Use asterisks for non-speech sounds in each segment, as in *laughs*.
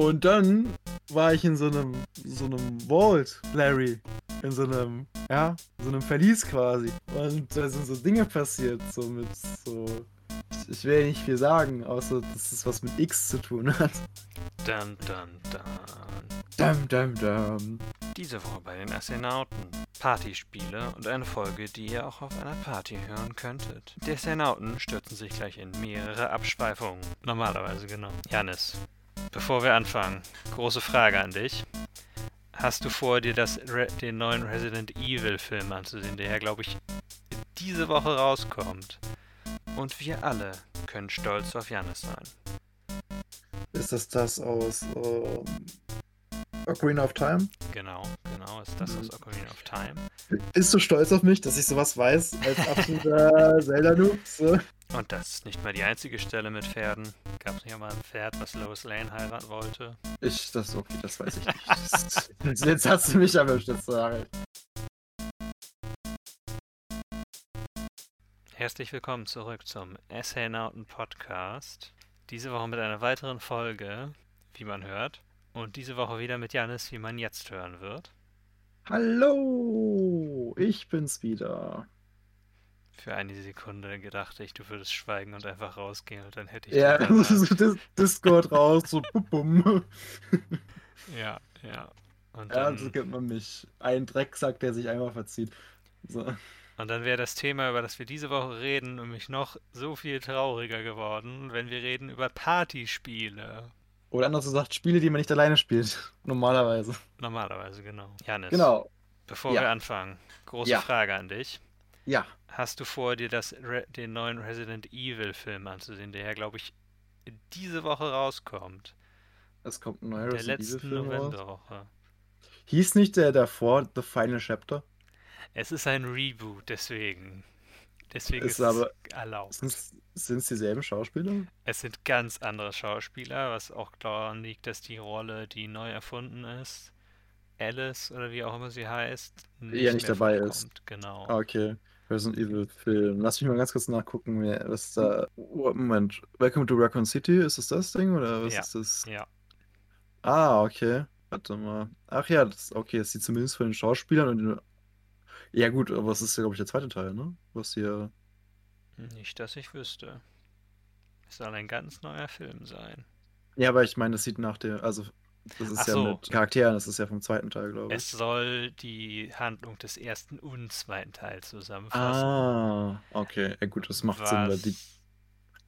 Und dann war ich in so einem, so einem Vault, Larry. In so einem, ja, so einem Verlies quasi. Und da sind so Dinge passiert, so mit so. Ich, will nicht viel sagen, außer dass es was mit X zu tun hat. Dun, dun, dun. Dam, dam, dam. Diese Woche bei den Astronauten. Partyspiele und eine Folge, die ihr auch auf einer Party hören könntet. Die Astronauten stürzen sich gleich in mehrere Abschweifungen. Normalerweise, genau. Janis, bevor wir anfangen, große Frage an dich. Hast du vor, dir das Re den neuen Resident Evil Film anzusehen, der ja, glaube ich, diese Woche rauskommt? Und wir alle können stolz auf Janis sein. Ist das das aus ähm, Ocarina of Time? Genau, genau, ist das aus Ocarina of Time. Bist du stolz auf mich, dass ich sowas weiß als absoluter *laughs* Zelda-Noob? So. Und das ist nicht mal die einzige Stelle mit Pferden. Gab es nicht mal ein Pferd, was Lois Lane heiraten wollte? Ich, das, okay, das weiß ich nicht. *laughs* *laughs* Jetzt hast du mich erwischt, jetzt Harald. Herzlich willkommen zurück zum Astronauten Podcast. Diese Woche mit einer weiteren Folge, wie man hört. Und diese Woche wieder mit Janis, wie man jetzt hören wird. Hallo, ich bin's wieder. Für eine Sekunde gedachte ich, du würdest schweigen und einfach rausgehen und dann hätte ich. Ja, Dis- Discord raus, so bum, bum. ja, ja. Und Ja, dann, so kennt man mich. Ein Drecksack, der sich einmal verzieht. So. und dann wäre das Thema, über das wir diese Woche reden, nämlich noch so viel trauriger geworden, wenn wir reden über Partyspiele. Oder anders gesagt, Spiele, die man nicht alleine spielt. *laughs* Normalerweise. Normalerweise, genau. Janis, Genau. bevor Ja. wir anfangen, große Ja. Frage an dich. Ja. Hast du vor, dir das Re den neuen Resident Evil Film anzusehen, der ja, glaube ich, diese Woche rauskommt? Es kommt ein neuer der Resident letzten Evil Film raus. Novemberwoche. Hieß nicht der davor The Final Chapter? Es ist ein Reboot, deswegen. Deswegen Ist ist, aber- es erlaubt. Sind es dieselben Schauspieler? Es sind ganz andere Schauspieler, was auch daran liegt, dass die Rolle, die neu erfunden ist, Alice oder wie auch immer sie heißt, nicht, Ja, nicht dabei ist. vorkommt. Genau. Ah, okay. Resident Evil Film. Lass mich mal ganz kurz nachgucken, was da. Oh, Moment. Welcome to Raccoon City, ist es das Ding oder was Ja. ist das? Ja. Ah, okay. Warte mal. Ach ja, das, okay, das sieht zumindest von den Schauspielern und den. Ja, gut, aber es ist ja, glaube ich, der zweite Teil, ne? Was hier. Nicht, dass ich wüsste. Es soll ein ganz neuer Film sein. Ja, aber ich meine, das sieht nach der. Also, das ist Ach ja so. mit Charakteren, das ist ja vom zweiten Teil, glaube ich. Es soll die Handlung des ersten und zweiten Teils zusammenfassen. Ah, okay. Ja, gut, das macht Sinn, weil die was-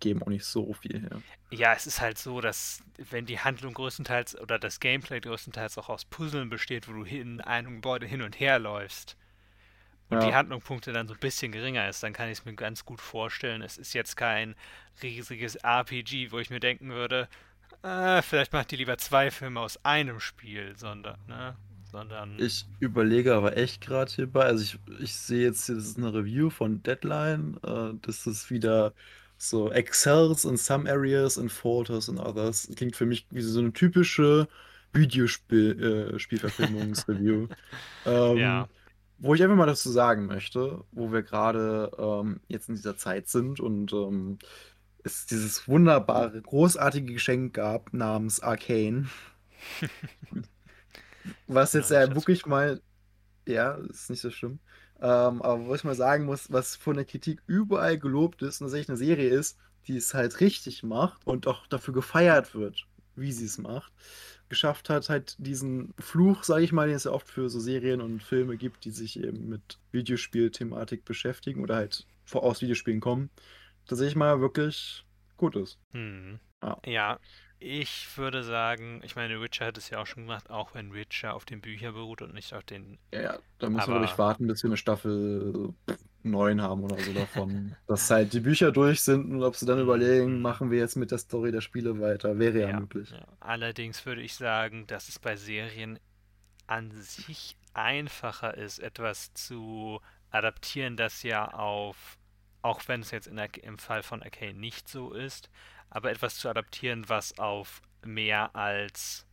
geben auch nicht so viel her. Ja, es ist halt so, dass wenn die Handlung größtenteils oder das Gameplay größtenteils auch aus Puzzeln besteht, wo du in einem Gebäude hin und her läufst und die Ja. Handlungspunkte dann so ein bisschen geringer ist, dann kann ich es mir ganz gut vorstellen. Es ist jetzt kein riesiges RPG, wo ich mir denken würde, äh, vielleicht macht die lieber zwei Filme aus einem Spiel, sondern, ne? Sondern. Ich überlege aber echt gerade hierbei, also ich, ich sehe jetzt, hier, das ist eine Review von Deadline, äh, das ist wieder so excels in some areas and falters in others. Klingt für mich wie so eine typische Videospiel, äh, *laughs* ähm, Ja. Wo ich einfach mal dazu sagen möchte, wo wir gerade ähm, jetzt in dieser Zeit sind und ähm, es dieses wunderbare, großartige Geschenk gab namens Arcane. *laughs* Was jetzt Ja, ich wirklich mal, ja, ist nicht so schlimm. Ähm, aber was ich mal sagen muss, was von der Kritik überall gelobt ist und tatsächlich eine Serie ist, die es halt richtig macht und auch dafür gefeiert wird, wie sie es macht, geschafft hat, halt diesen Fluch, sage ich mal, den es ja oft für so Serien und Filme gibt, die sich eben mit Videospielthematik beschäftigen oder halt vor aus Videospielen kommen, tatsächlich mal wirklich gut ist. Hm. Ja. Ja, ich würde sagen, ich meine, Witcher hat es ja auch schon gemacht, auch wenn Witcher auf den Büchern beruht und nicht auf den. Ja, ja, da müssen wir, Aber- glaube ich, warten, bis wir eine Staffel 9 haben oder so davon. *laughs* Dass halt die Bücher durch sind und ob sie dann überlegen, machen wir jetzt mit der Story der Spiele weiter. Wäre ja, Ja, möglich. Ja. Allerdings würde ich sagen, dass es bei Serien an sich einfacher ist, etwas zu adaptieren, das ja auf, auch wenn es jetzt in im Fall von Arcane nicht so ist, aber etwas zu adaptieren, was auf mehr als,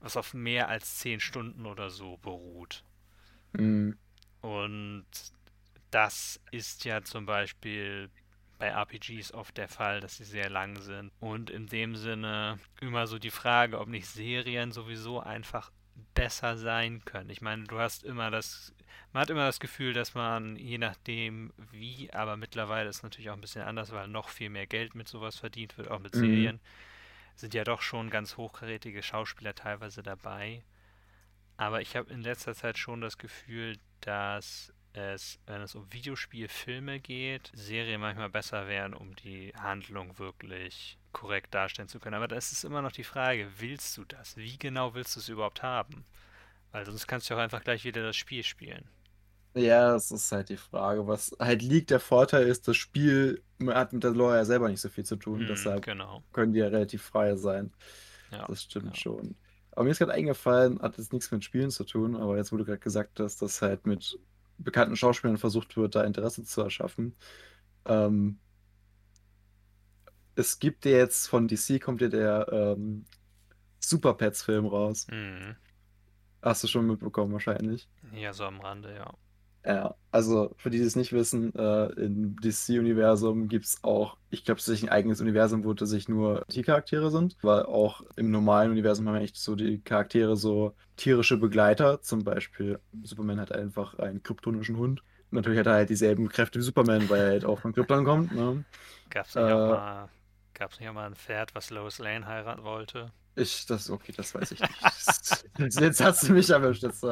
was auf mehr als zehn Stunden oder so beruht. Mhm. Und das ist ja zum Beispiel bei RPGs oft der Fall, dass sie sehr lang sind. Und in dem Sinne immer so die Frage, ob nicht Serien sowieso einfach besser sein können. Ich meine, du hast immer das, man hat immer das Gefühl, dass man, je nachdem wie, aber mittlerweile ist es natürlich auch ein bisschen anders, weil noch viel mehr Geld mit sowas verdient wird, auch mit mhm. Serien, sind ja doch schon ganz hochkarätige Schauspieler teilweise dabei. Aber ich habe in letzter Zeit schon das Gefühl, dass es, wenn es um Videospielfilme geht, Serien manchmal besser wären, um die Handlung wirklich korrekt darstellen zu können. Aber das ist immer noch die Frage, willst du das? Wie genau willst du es überhaupt haben? Weil sonst kannst du auch einfach gleich wieder das Spiel spielen. Ja, das ist halt die Frage. Was halt liegt, der Vorteil ist, das Spiel hat mit der Lore ja selber nicht so viel zu tun. Mm, deshalb genau. können die ja relativ frei sein. Ja, das stimmt ja. schon. Aber mir ist gerade eingefallen, hat jetzt nichts mit Spielen zu tun, aber jetzt, du gerade gesagt dass halt mit bekannten Schauspielern versucht wird, da Interesse zu erschaffen. Ähm, es gibt ja jetzt von DC kommt ja der ähm, Super Pets-Film raus. Mhm. Hast du schon mitbekommen, wahrscheinlich. Ja, so am Rande, ja. Ja, also für die, die es nicht wissen, äh, im DC-Universum gibt es auch, ich glaube, es ist ein eigenes Universum, wo sich nur Tiercharaktere sind, weil auch im normalen Universum haben wir echt so die Charaktere so tierische Begleiter. Zum Beispiel, Superman hat einfach einen kryptonischen Hund. Natürlich hat er halt dieselben Kräfte wie Superman, weil er halt auch von Krypton kommt. Ne? Gab es nicht, äh, auch mal, nicht auch mal ein Pferd, was Lois Lane heiraten wollte? Ich, das, okay, das weiß ich nicht. *laughs* jetzt hast du mich aber jetzt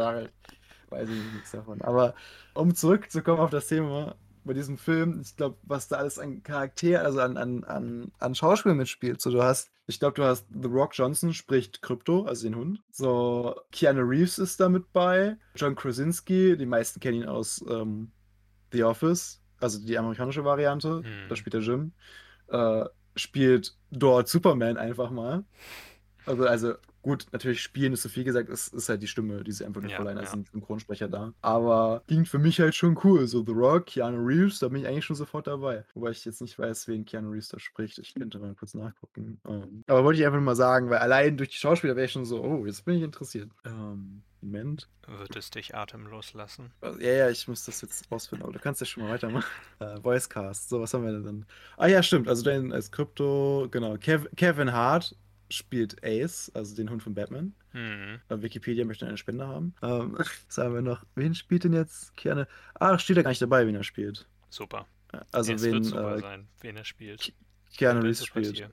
weiß ich nichts davon. Aber um zurückzukommen auf das Thema bei diesem Film, ich glaube, was da alles an Charakter, also an, an, an, an Schauspiel mitspielt. So, du hast, ich glaube, du hast The Rock Johnson spricht Krypto, also den Hund. So, Keanu Reeves ist da mit bei. John Krasinski, die meisten kennen ihn aus ähm, The Office, also die amerikanische Variante. Hm. Da spielt er Jim. Äh, spielt dort Superman einfach mal. Also, also Gut, natürlich spielen ist so viel gesagt, es ist halt die Stimme, die sie einfach nur ja, als ja. ein Synchronsprecher da. Aber klingt für mich halt schon cool. So The Rock, Keanu Reeves, da bin ich eigentlich schon sofort dabei. Wobei ich jetzt nicht weiß, wen Keanu Reeves da spricht. Ich könnte mal kurz nachgucken. Um, ähm, aber wollte ich einfach mal sagen, weil allein durch die Schauspieler wäre ich schon so, oh, jetzt bin ich interessiert. Ähm, Moment. Wird es dich atemlos lassen? Also, ja, ja, ich muss das jetzt rausfinden, aber du kannst ja schon mal weitermachen. *laughs* Äh, Voicecast, so, was haben wir denn dann? Ah ja, stimmt, also dann als Krypto, genau, Kev Kevin Hart spielt Ace, also den Hund von Batman. Mhm. Wikipedia möchte eine Spende haben. Ähm, *laughs* sagen wir noch, wen spielt denn jetzt Keanu? Ach, steht er gar nicht dabei, wen er spielt. Super. Also es wen, super äh, sein, wen er spielt. Keanu Reeves spielt. Oder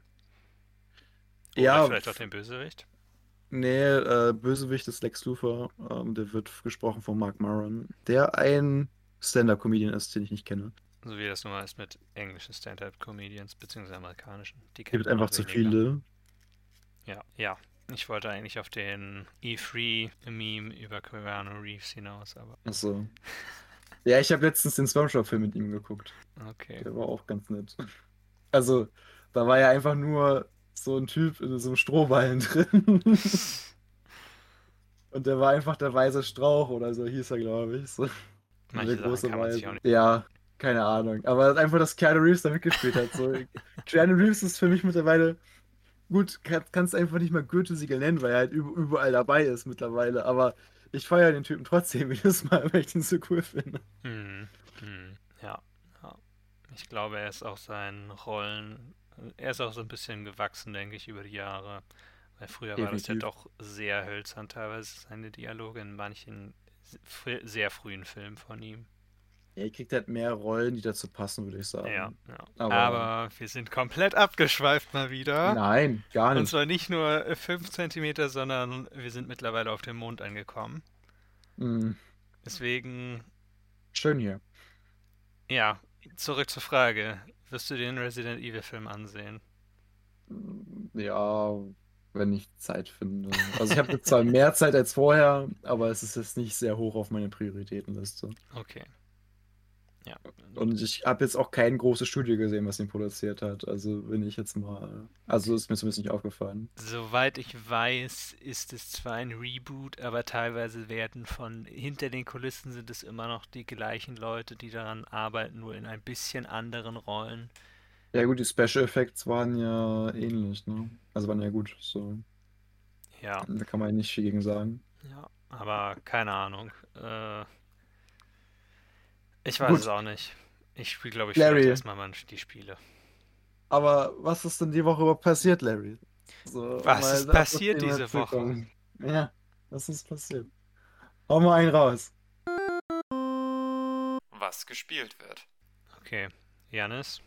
ja. Vielleicht auch den Bösewicht? Nee, äh, Bösewicht ist Lex Luthor. Ähm, der wird gesprochen von Mark Maron, der ein Stand-Up-Comedian ist, den ich nicht kenne. So wie das nun mal ist mit englischen Stand-Up-Comedians, beziehungsweise amerikanischen. Die gibt einfach zu viele. Ja, ja. Ich wollte eigentlich auf den E3-Meme über Keanu Reeves hinaus, aber. Achso. Ja, ich habe letztens den Spongebob-Film mit ihm geguckt. Okay. Der war auch ganz nett. Also, da war ja einfach nur so ein Typ in so einem Strohballen *laughs* drin. Und der war einfach der weiße Strauch oder so hieß er, glaube ich. So. Manche der große Weise. Ja, keine Ahnung. Aber einfach, dass Keanu Reeves da mitgespielt hat. So. *laughs* Keanu Reeves ist für mich mittlerweile gut, kann, kannst einfach nicht mal Goethe-Siegel nennen, weil er halt überall dabei ist mittlerweile. Aber ich feiere den Typen trotzdem *laughs* jedes Mal, weil ich ihn so cool finde. Hm, hm, ja, ja. Ich glaube, er ist auch seinen Rollen, er ist auch so ein bisschen gewachsen, denke ich, über die Jahre. Weil früher Definitiv. war das ja doch sehr hölzern teilweise, seine Dialoge in manchen sehr frühen Filmen von ihm. Er kriegt halt mehr Rollen, die dazu passen, würde ich sagen. Ja, ja. Aber, Aber, wir sind komplett abgeschweift mal wieder. Nein, gar nicht. Und zwar nicht nur 5 cm, sondern wir sind mittlerweile auf dem Mond angekommen. Mhm. Deswegen. Schön hier. Ja, zurück zur Frage. Wirst du den Resident Evil-Film ansehen? Ja, wenn ich Zeit finde. Also ich habe zwar mehr Zeit als vorher, aber es ist jetzt nicht sehr hoch auf meine Prioritätenliste. Okay. Ja. Und ich habe jetzt auch kein großes Studio gesehen, was ihn produziert hat. Also bin ich jetzt mal. Also ist mir zumindest nicht aufgefallen. Soweit ich weiß, ist es zwar ein Reboot, aber teilweise werden von hinter den Kulissen sind es immer noch die gleichen Leute, die daran arbeiten, nur in ein bisschen anderen Rollen. Ja gut, die Special Effects waren ja ähnlich, ne? Also waren ja gut. So. Ja. Da kann man ja nicht viel gegen sagen. Ja, aber keine Ahnung. Äh, ich weiß Gut. es auch nicht. Ich spiele, glaube ich, Larry. vielleicht erstmal mal die Spiele. Aber was ist denn die Woche überhaupt passiert, Larry? So, Was ist passiert Thema diese Woche? Ja, was ist passiert? Hau mal einen raus. Was gespielt wird. Okay, Janis,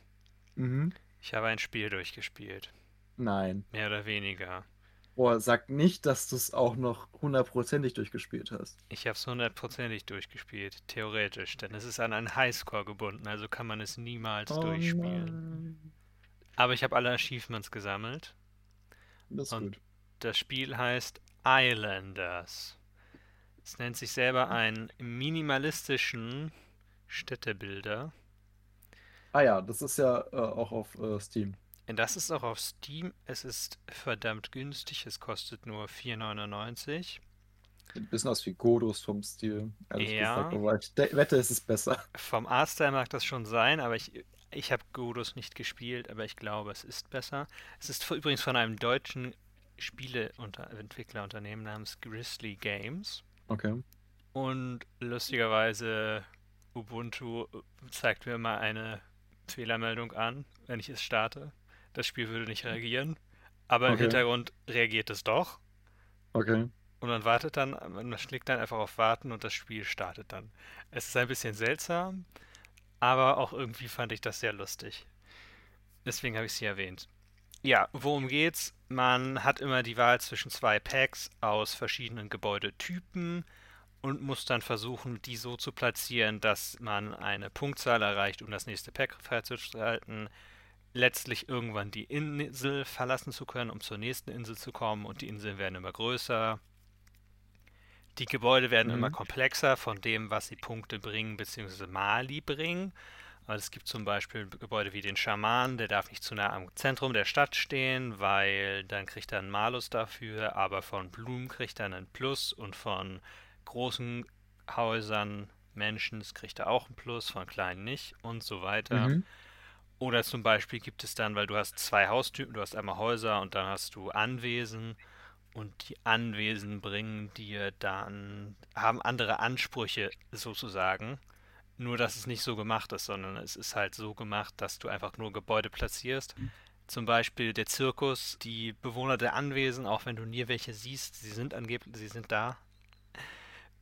Mhm. ich habe ein Spiel durchgespielt. Nein. Mehr oder weniger. Boah, sag nicht, dass du es auch noch hundertprozentig durchgespielt hast. Ich habe es hundertprozentig durchgespielt, theoretisch, denn es ist an einen Highscore gebunden, also kann man es niemals Oh durchspielen. nein. Aber ich habe alle Achievements gesammelt. Das ist Und- gut. Das Spiel heißt Islanders. Es nennt sich selber einen minimalistischen Städtebilder. Ah ja, das ist ja äh, auch auf äh, Steam. Das ist auch auf Steam. Es ist verdammt günstig. Es kostet nur 4,99. Sieht ein bisschen aus wie Godos vom Stil. Ehrlich Ja. gesagt, aber ich wette, es ist besser. Vom Artstyle mag das schon sein, aber ich, ich habe Godus nicht gespielt, aber ich glaube, es ist besser. Es ist übrigens von einem deutschen Spieleentwicklerunternehmen namens Grizzly Games. Okay. Und lustigerweise, Ubuntu zeigt mir immer eine Fehlermeldung an, wenn ich es starte. Das Spiel würde nicht reagieren, aber im Okay. Hintergrund reagiert es doch. Okay. Und man wartet dann, man schlägt dann einfach auf Warten und das Spiel startet dann. Es ist ein bisschen seltsam, aber auch irgendwie fand ich das sehr lustig. Deswegen habe ich sie erwähnt. Ja, worum geht's? Man hat immer die Wahl zwischen zwei Packs aus verschiedenen Gebäudetypen und muss dann versuchen, die so zu platzieren, dass man eine Punktzahl erreicht, um das nächste Pack freizuschalten. Letztlich irgendwann die Insel verlassen zu können, um zur nächsten Insel zu kommen und die Inseln werden immer größer. Die Gebäude werden immer Mhm. komplexer von dem, was sie Punkte bringen bzw. Mali bringen. Also es gibt zum Beispiel Gebäude wie den Schaman, der darf nicht zu nah am Zentrum der Stadt stehen, weil dann kriegt er einen Malus dafür, aber von Blumen kriegt er einen Plus und von großen Häusern, Menschen kriegt er auch einen Plus, von kleinen nicht und so weiter. Mhm. Oder zum Beispiel gibt es dann, weil du hast zwei Haustypen, du hast einmal Häuser und dann hast du Anwesen und die Anwesen bringen dir dann, haben andere Ansprüche sozusagen. Nur, dass es nicht so gemacht ist, sondern es ist halt so gemacht, dass du einfach nur Gebäude platzierst. Zum Beispiel der Zirkus, die Bewohner der Anwesen, auch wenn du nie welche siehst, sie sind angeblich, sie sind da,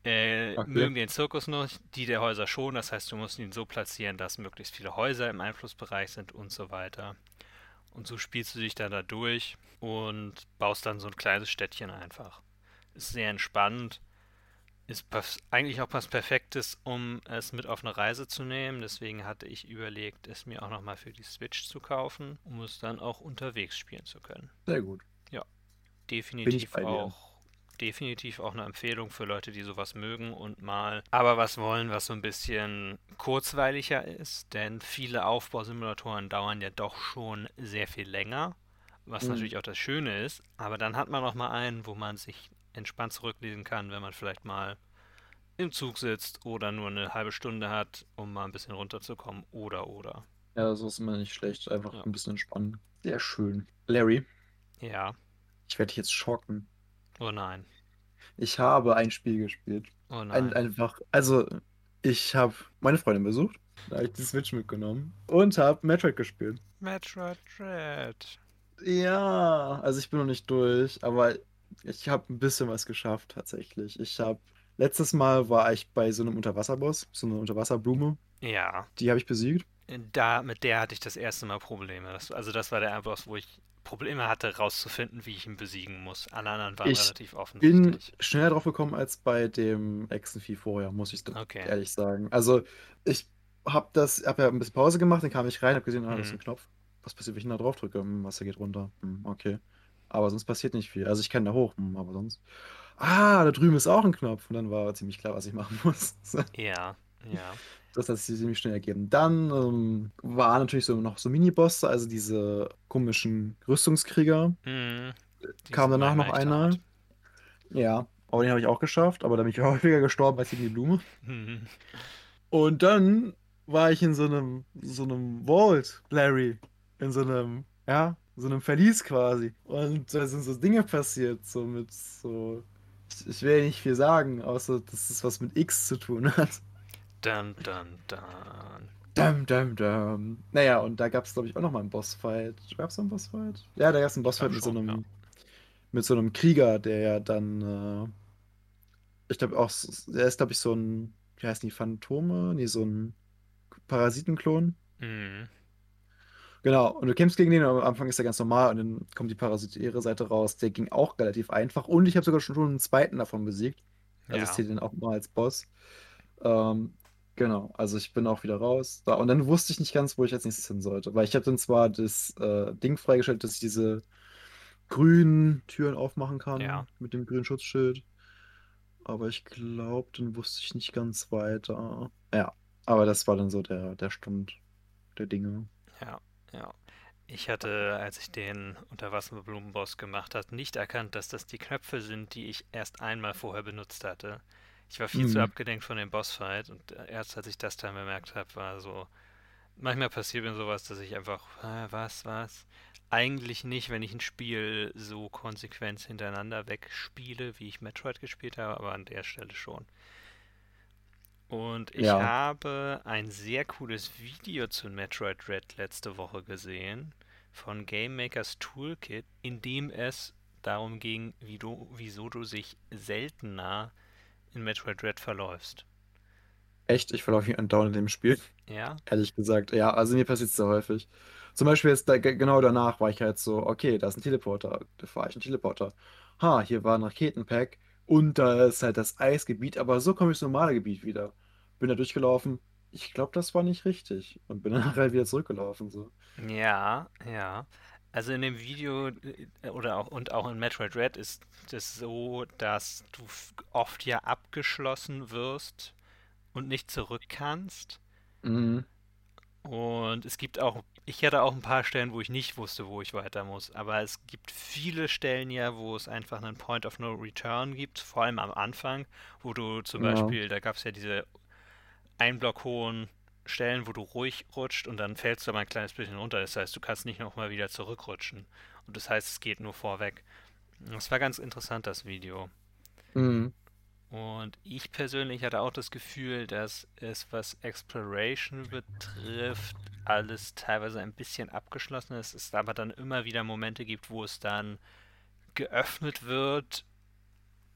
äh, Okay. mögen den Zirkus nicht, die der Häuser schon. Das heißt, du musst ihn so platzieren, dass möglichst viele Häuser im Einflussbereich sind und so weiter. Und so spielst du dich dann da durch und baust dann so ein kleines Städtchen einfach. Ist sehr entspannt. Ist eigentlich auch was Perfektes, um es mit auf eine Reise zu nehmen. Deswegen hatte ich überlegt, es mir auch nochmal für die Switch zu kaufen, um es dann auch unterwegs spielen zu können. Sehr gut. Definitiv bei dir. auch, definitiv auch eine Empfehlung für Leute, die sowas mögen und mal aber was wollen, was so ein bisschen kurzweiliger ist, denn viele Aufbausimulatoren dauern ja doch schon sehr viel länger, was Mhm. natürlich auch das Schöne ist, aber dann hat man noch mal einen, wo man sich entspannt zurücklesen kann, wenn man vielleicht mal im Zug sitzt oder nur eine halbe Stunde hat, um mal ein bisschen runterzukommen oder oder. Ja, so ist immer nicht schlecht. Einfach Ja. ein bisschen entspannen. Sehr schön. Larry, Ja, ich werde dich jetzt schocken. Oh nein, Ich habe ein Spiel gespielt. oh Ein, nein. einfach, also ich habe meine Freundin besucht. Da habe ich die Switch mitgenommen und habe Metroid gespielt. Metroid Dread. Ja, also ich bin noch nicht durch, aber ich habe ein bisschen was geschafft tatsächlich. Ich habe letztes Mal war ich bei so einem Unterwasserboss, so eine Unterwasserblume. Ja, Die habe ich besiegt. da, mit der hatte ich das erste Mal Probleme. Das, also das war der Boss, wo ich Probleme hatte, rauszufinden, wie ich ihn besiegen muss. Alle anderen waren Ich relativ Bin offensichtlich. schneller drauf gekommen als bei dem Echsenvieh vorher, muss ich Okay. ehrlich sagen. Also ich habe das, habe ja ein bisschen Pause gemacht, dann kam ich rein, habe gesehen, ah, das ist Mhm. ein Knopf. Was passiert, wenn ich ihn da drauf drücke? Hm, Wasser geht runter. Hm, okay. Aber sonst passiert nicht viel. Also ich kann da hoch, hm, aber sonst. Ah, da drüben ist auch ein Knopf. Und dann war ziemlich klar, was ich machen *laughs* muss. Ja, ja. Das hat sich ziemlich schnell ergeben. Dann ähm, waren natürlich so noch so Minibosse, also diese komischen Rüstungskrieger. Mhm. Kam danach noch einer. hart. Ja, aber den habe ich auch geschafft, aber da bin ich *laughs* häufiger gestorben als gegen die Blume. Mhm. Und dann war ich in so einem, so einem Vault, Larry. In so einem, ja, so einem Verlies quasi. Und da sind so Dinge passiert, so mit so. Ich, ich will nicht viel sagen, außer dass es was mit X zu tun hat. Dun, dun, dun. Dum, dum, dum. Naja, und da gab es, glaube ich, auch noch mal einen Bossfight. Gab es einen Bossfight? Ja, da gab es einen Ich Bossfight mit so schon, ja. einem, mit so einem Krieger, der ja dann, äh, ich glaube auch, der ist, glaube ich, so ein, wie heißen die, Phantome? Nee, so ein Parasitenklon. Mhm. Genau, und du kämpfst gegen den, am Anfang ist er ganz normal und dann kommt die parasitäre Seite raus. Der ging auch relativ einfach und ich habe sogar schon einen zweiten davon besiegt. Also ich Ja. zähle den auch mal als Boss. Ähm, genau, also ich bin auch wieder raus. Da, und dann wusste ich nicht ganz, wo ich als nächstes hin sollte. Weil ich habe dann zwar das äh, Ding freigeschaltet, dass ich diese grünen Türen aufmachen Ja. kann mit dem grünen Schutzschild. Aber ich glaube, dann wusste ich nicht ganz weiter. Ja, aber das war dann so der, der Stand der Dinge. Ja, ja. Ich hatte, als ich den Unterwasserblumenboss gemacht habe, nicht erkannt, dass das die Knöpfe sind, die ich erst einmal vorher benutzt hatte. Ich war viel zu Mhm. abgelenkt von dem Bossfight und äh, erst als ich das dann bemerkt habe, war so, manchmal passiert mir sowas, dass ich einfach, äh, was, was? Eigentlich nicht, wenn ich ein Spiel so konsequent hintereinander wegspiele, wie ich Metroid gespielt habe, aber an der Stelle schon. Und ich Ja, habe ein sehr cooles Video zu Metroid Red letzte Woche gesehen von Game Makers Toolkit, in dem es darum ging, wie du, wieso du sich seltener in Metroid Red verläufst. echt, ich verlaufe mich andauernd in dem Spiel. Ja? *laughs* Ehrlich gesagt, ja, also mir passiert es sehr häufig. Zum Beispiel jetzt da, ge- genau danach war ich halt so, okay, da ist ein Teleporter, da fahre ich einen Teleporter. Ha, hier war ein Raketenpack und da ist halt das Eisgebiet, aber so komme ich ins normale Gebiet wieder. Bin da durchgelaufen. Ich glaube, das war nicht richtig und bin *laughs* dann halt wieder zurückgelaufen. So. Ja, ja. Also in dem Video äh, oder auch und auch in Metroid Red ist es so, dass du oft ja abgeschlossen wirst und nicht zurück kannst. Mhm. Und es gibt auch, ich hatte auch ein paar Stellen, wo ich nicht wusste, wo ich weiter muss. Aber es gibt viele Stellen ja, wo es einfach einen Point of No Return gibt, vor allem am Anfang, wo du zum Ja. Beispiel, da gab es ja diese ein Block hohen Stellen, wo du ruhig rutscht und dann fällst du aber ein kleines bisschen runter. Das heißt, du kannst nicht nochmal wieder zurückrutschen. Und das heißt, es geht nur vorweg. Das war ganz interessant, das Video. Mhm. Und ich persönlich hatte auch das Gefühl, dass es, was Exploration betrifft, alles teilweise ein bisschen abgeschlossen ist. Es aber dann immer wieder Momente gibt, wo es dann geöffnet wird,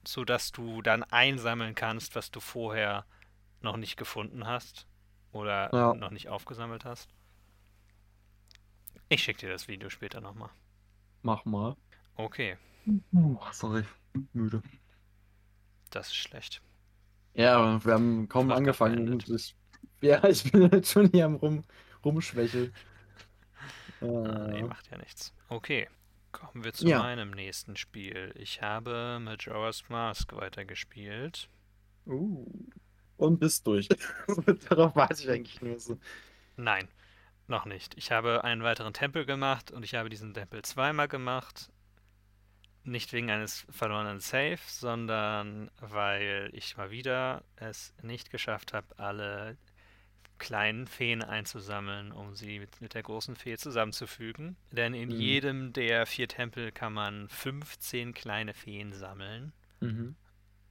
sodass du dann einsammeln kannst, was du vorher noch nicht gefunden hast oder Ja, noch nicht aufgesammelt hast. Ich schicke dir das Video später nochmal. mach mal. Okay, Uh, sorry, müde. das ist schlecht. Ja, aber wir haben kaum Podcast angefangen ich, ja, *laughs* ich bin halt schon hier am Rum, Rumschwächeln. *laughs* Ah, nee, Äh, macht ja nichts. Okay, kommen wir zu ja. meinem nächsten Spiel. Ich habe Majora's Mask weitergespielt. Uh. Und bist durch. *laughs* Darauf warte ich eigentlich nur so. Nein, noch nicht. Ich habe einen weiteren Tempel gemacht und ich habe diesen Tempel zweimal gemacht. Nicht wegen eines verlorenen Saves, sondern weil ich mal wieder es nicht geschafft habe, alle kleinen Feen einzusammeln, um sie mit, mit der großen Fee zusammenzufügen. Denn in Mhm. jedem der vier Tempel kann man 15 kleine Feen sammeln. Mhm.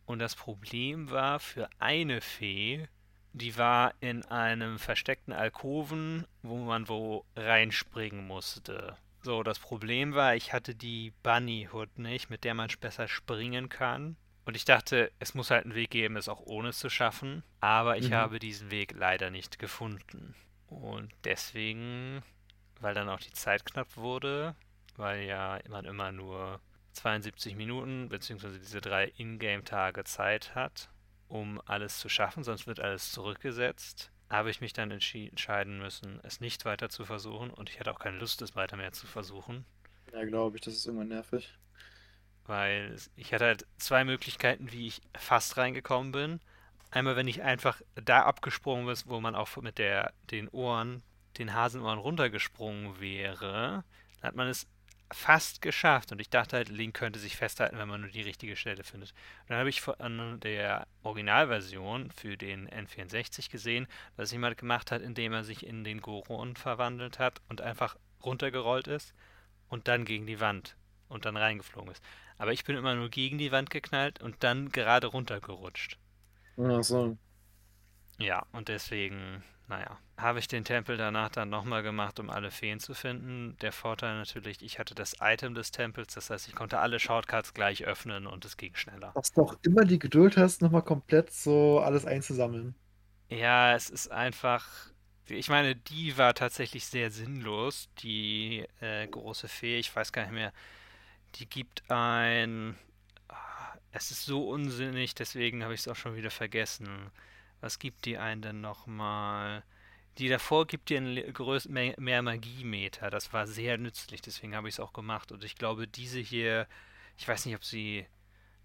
Und das Problem war für eine Fee, die war in einem versteckten Alkoven, wo man wo reinspringen musste. So, das Problem war, ich hatte die Bunny Hood nicht, mit der man besser springen kann. Und ich dachte, es muss halt einen Weg geben, es auch ohne zu schaffen. Aber ich Mhm. habe diesen Weg leider nicht gefunden. Und deswegen, weil dann auch die Zeit knapp wurde, weil ja man immer nur 72 Minuten beziehungsweise diese drei Ingame-Tage Zeit hat, um alles zu schaffen, sonst wird alles zurückgesetzt, habe ich mich dann entscheiden müssen, es nicht weiter zu versuchen und ich hatte auch keine Lust, es weiter mehr zu versuchen, Ja, glaube ich, das ist irgendwann nervig. weil ich hatte halt zwei Möglichkeiten, wie ich fast reingekommen bin. Einmal, wenn ich einfach da abgesprungen bin, wo man auch mit der, den Ohren, den Hasenohren runtergesprungen wäre, dann hat man es fast geschafft. Und ich dachte halt, Link könnte sich festhalten, wenn man nur die richtige Stelle findet. Und dann habe ich von der Originalversion für den N64 gesehen, dass jemand gemacht hat, indem er sich in den Goron verwandelt hat und einfach runtergerollt ist und dann gegen die Wand und dann reingeflogen ist. Aber ich bin immer nur gegen die Wand geknallt und dann gerade runtergerutscht. Ach so. Ja, und deswegen naja, habe ich den Tempel danach dann nochmal gemacht, um alle Feen zu finden. Der Vorteil natürlich, ich hatte das Item des Tempels, das heißt, ich konnte alle Shortcuts gleich öffnen und es ging schneller. Dass du auch immer die Geduld hast, nochmal komplett so alles einzusammeln. Ja, es ist einfach. Ich meine, die war tatsächlich sehr sinnlos, die äh, große Fee. Ich weiß gar nicht mehr. Die gibt ein. Ah, Es ist so unsinnig, deswegen habe ich es auch schon wieder vergessen. Was gibt die einen denn nochmal? Die davor gibt dir mehr, Magiemeter. Das war sehr nützlich, deswegen habe ich es auch gemacht. Und ich glaube, diese hier, ich weiß nicht, ob sie.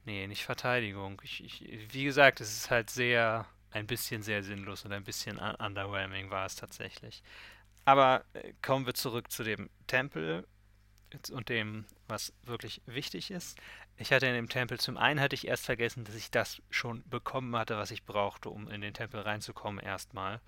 Nee, nicht Verteidigung. Ich, ich, wie gesagt, es ist halt sehr, ein bisschen sehr sinnlos und ein bisschen un underwhelming war es tatsächlich. Aber äh, kommen wir zurück zu dem Tempel und dem, was wirklich wichtig ist. Ich hatte in dem Tempel, zum einen hatte ich erst vergessen, dass ich das schon bekommen hatte, was ich brauchte, um in den Tempel reinzukommen erstmal.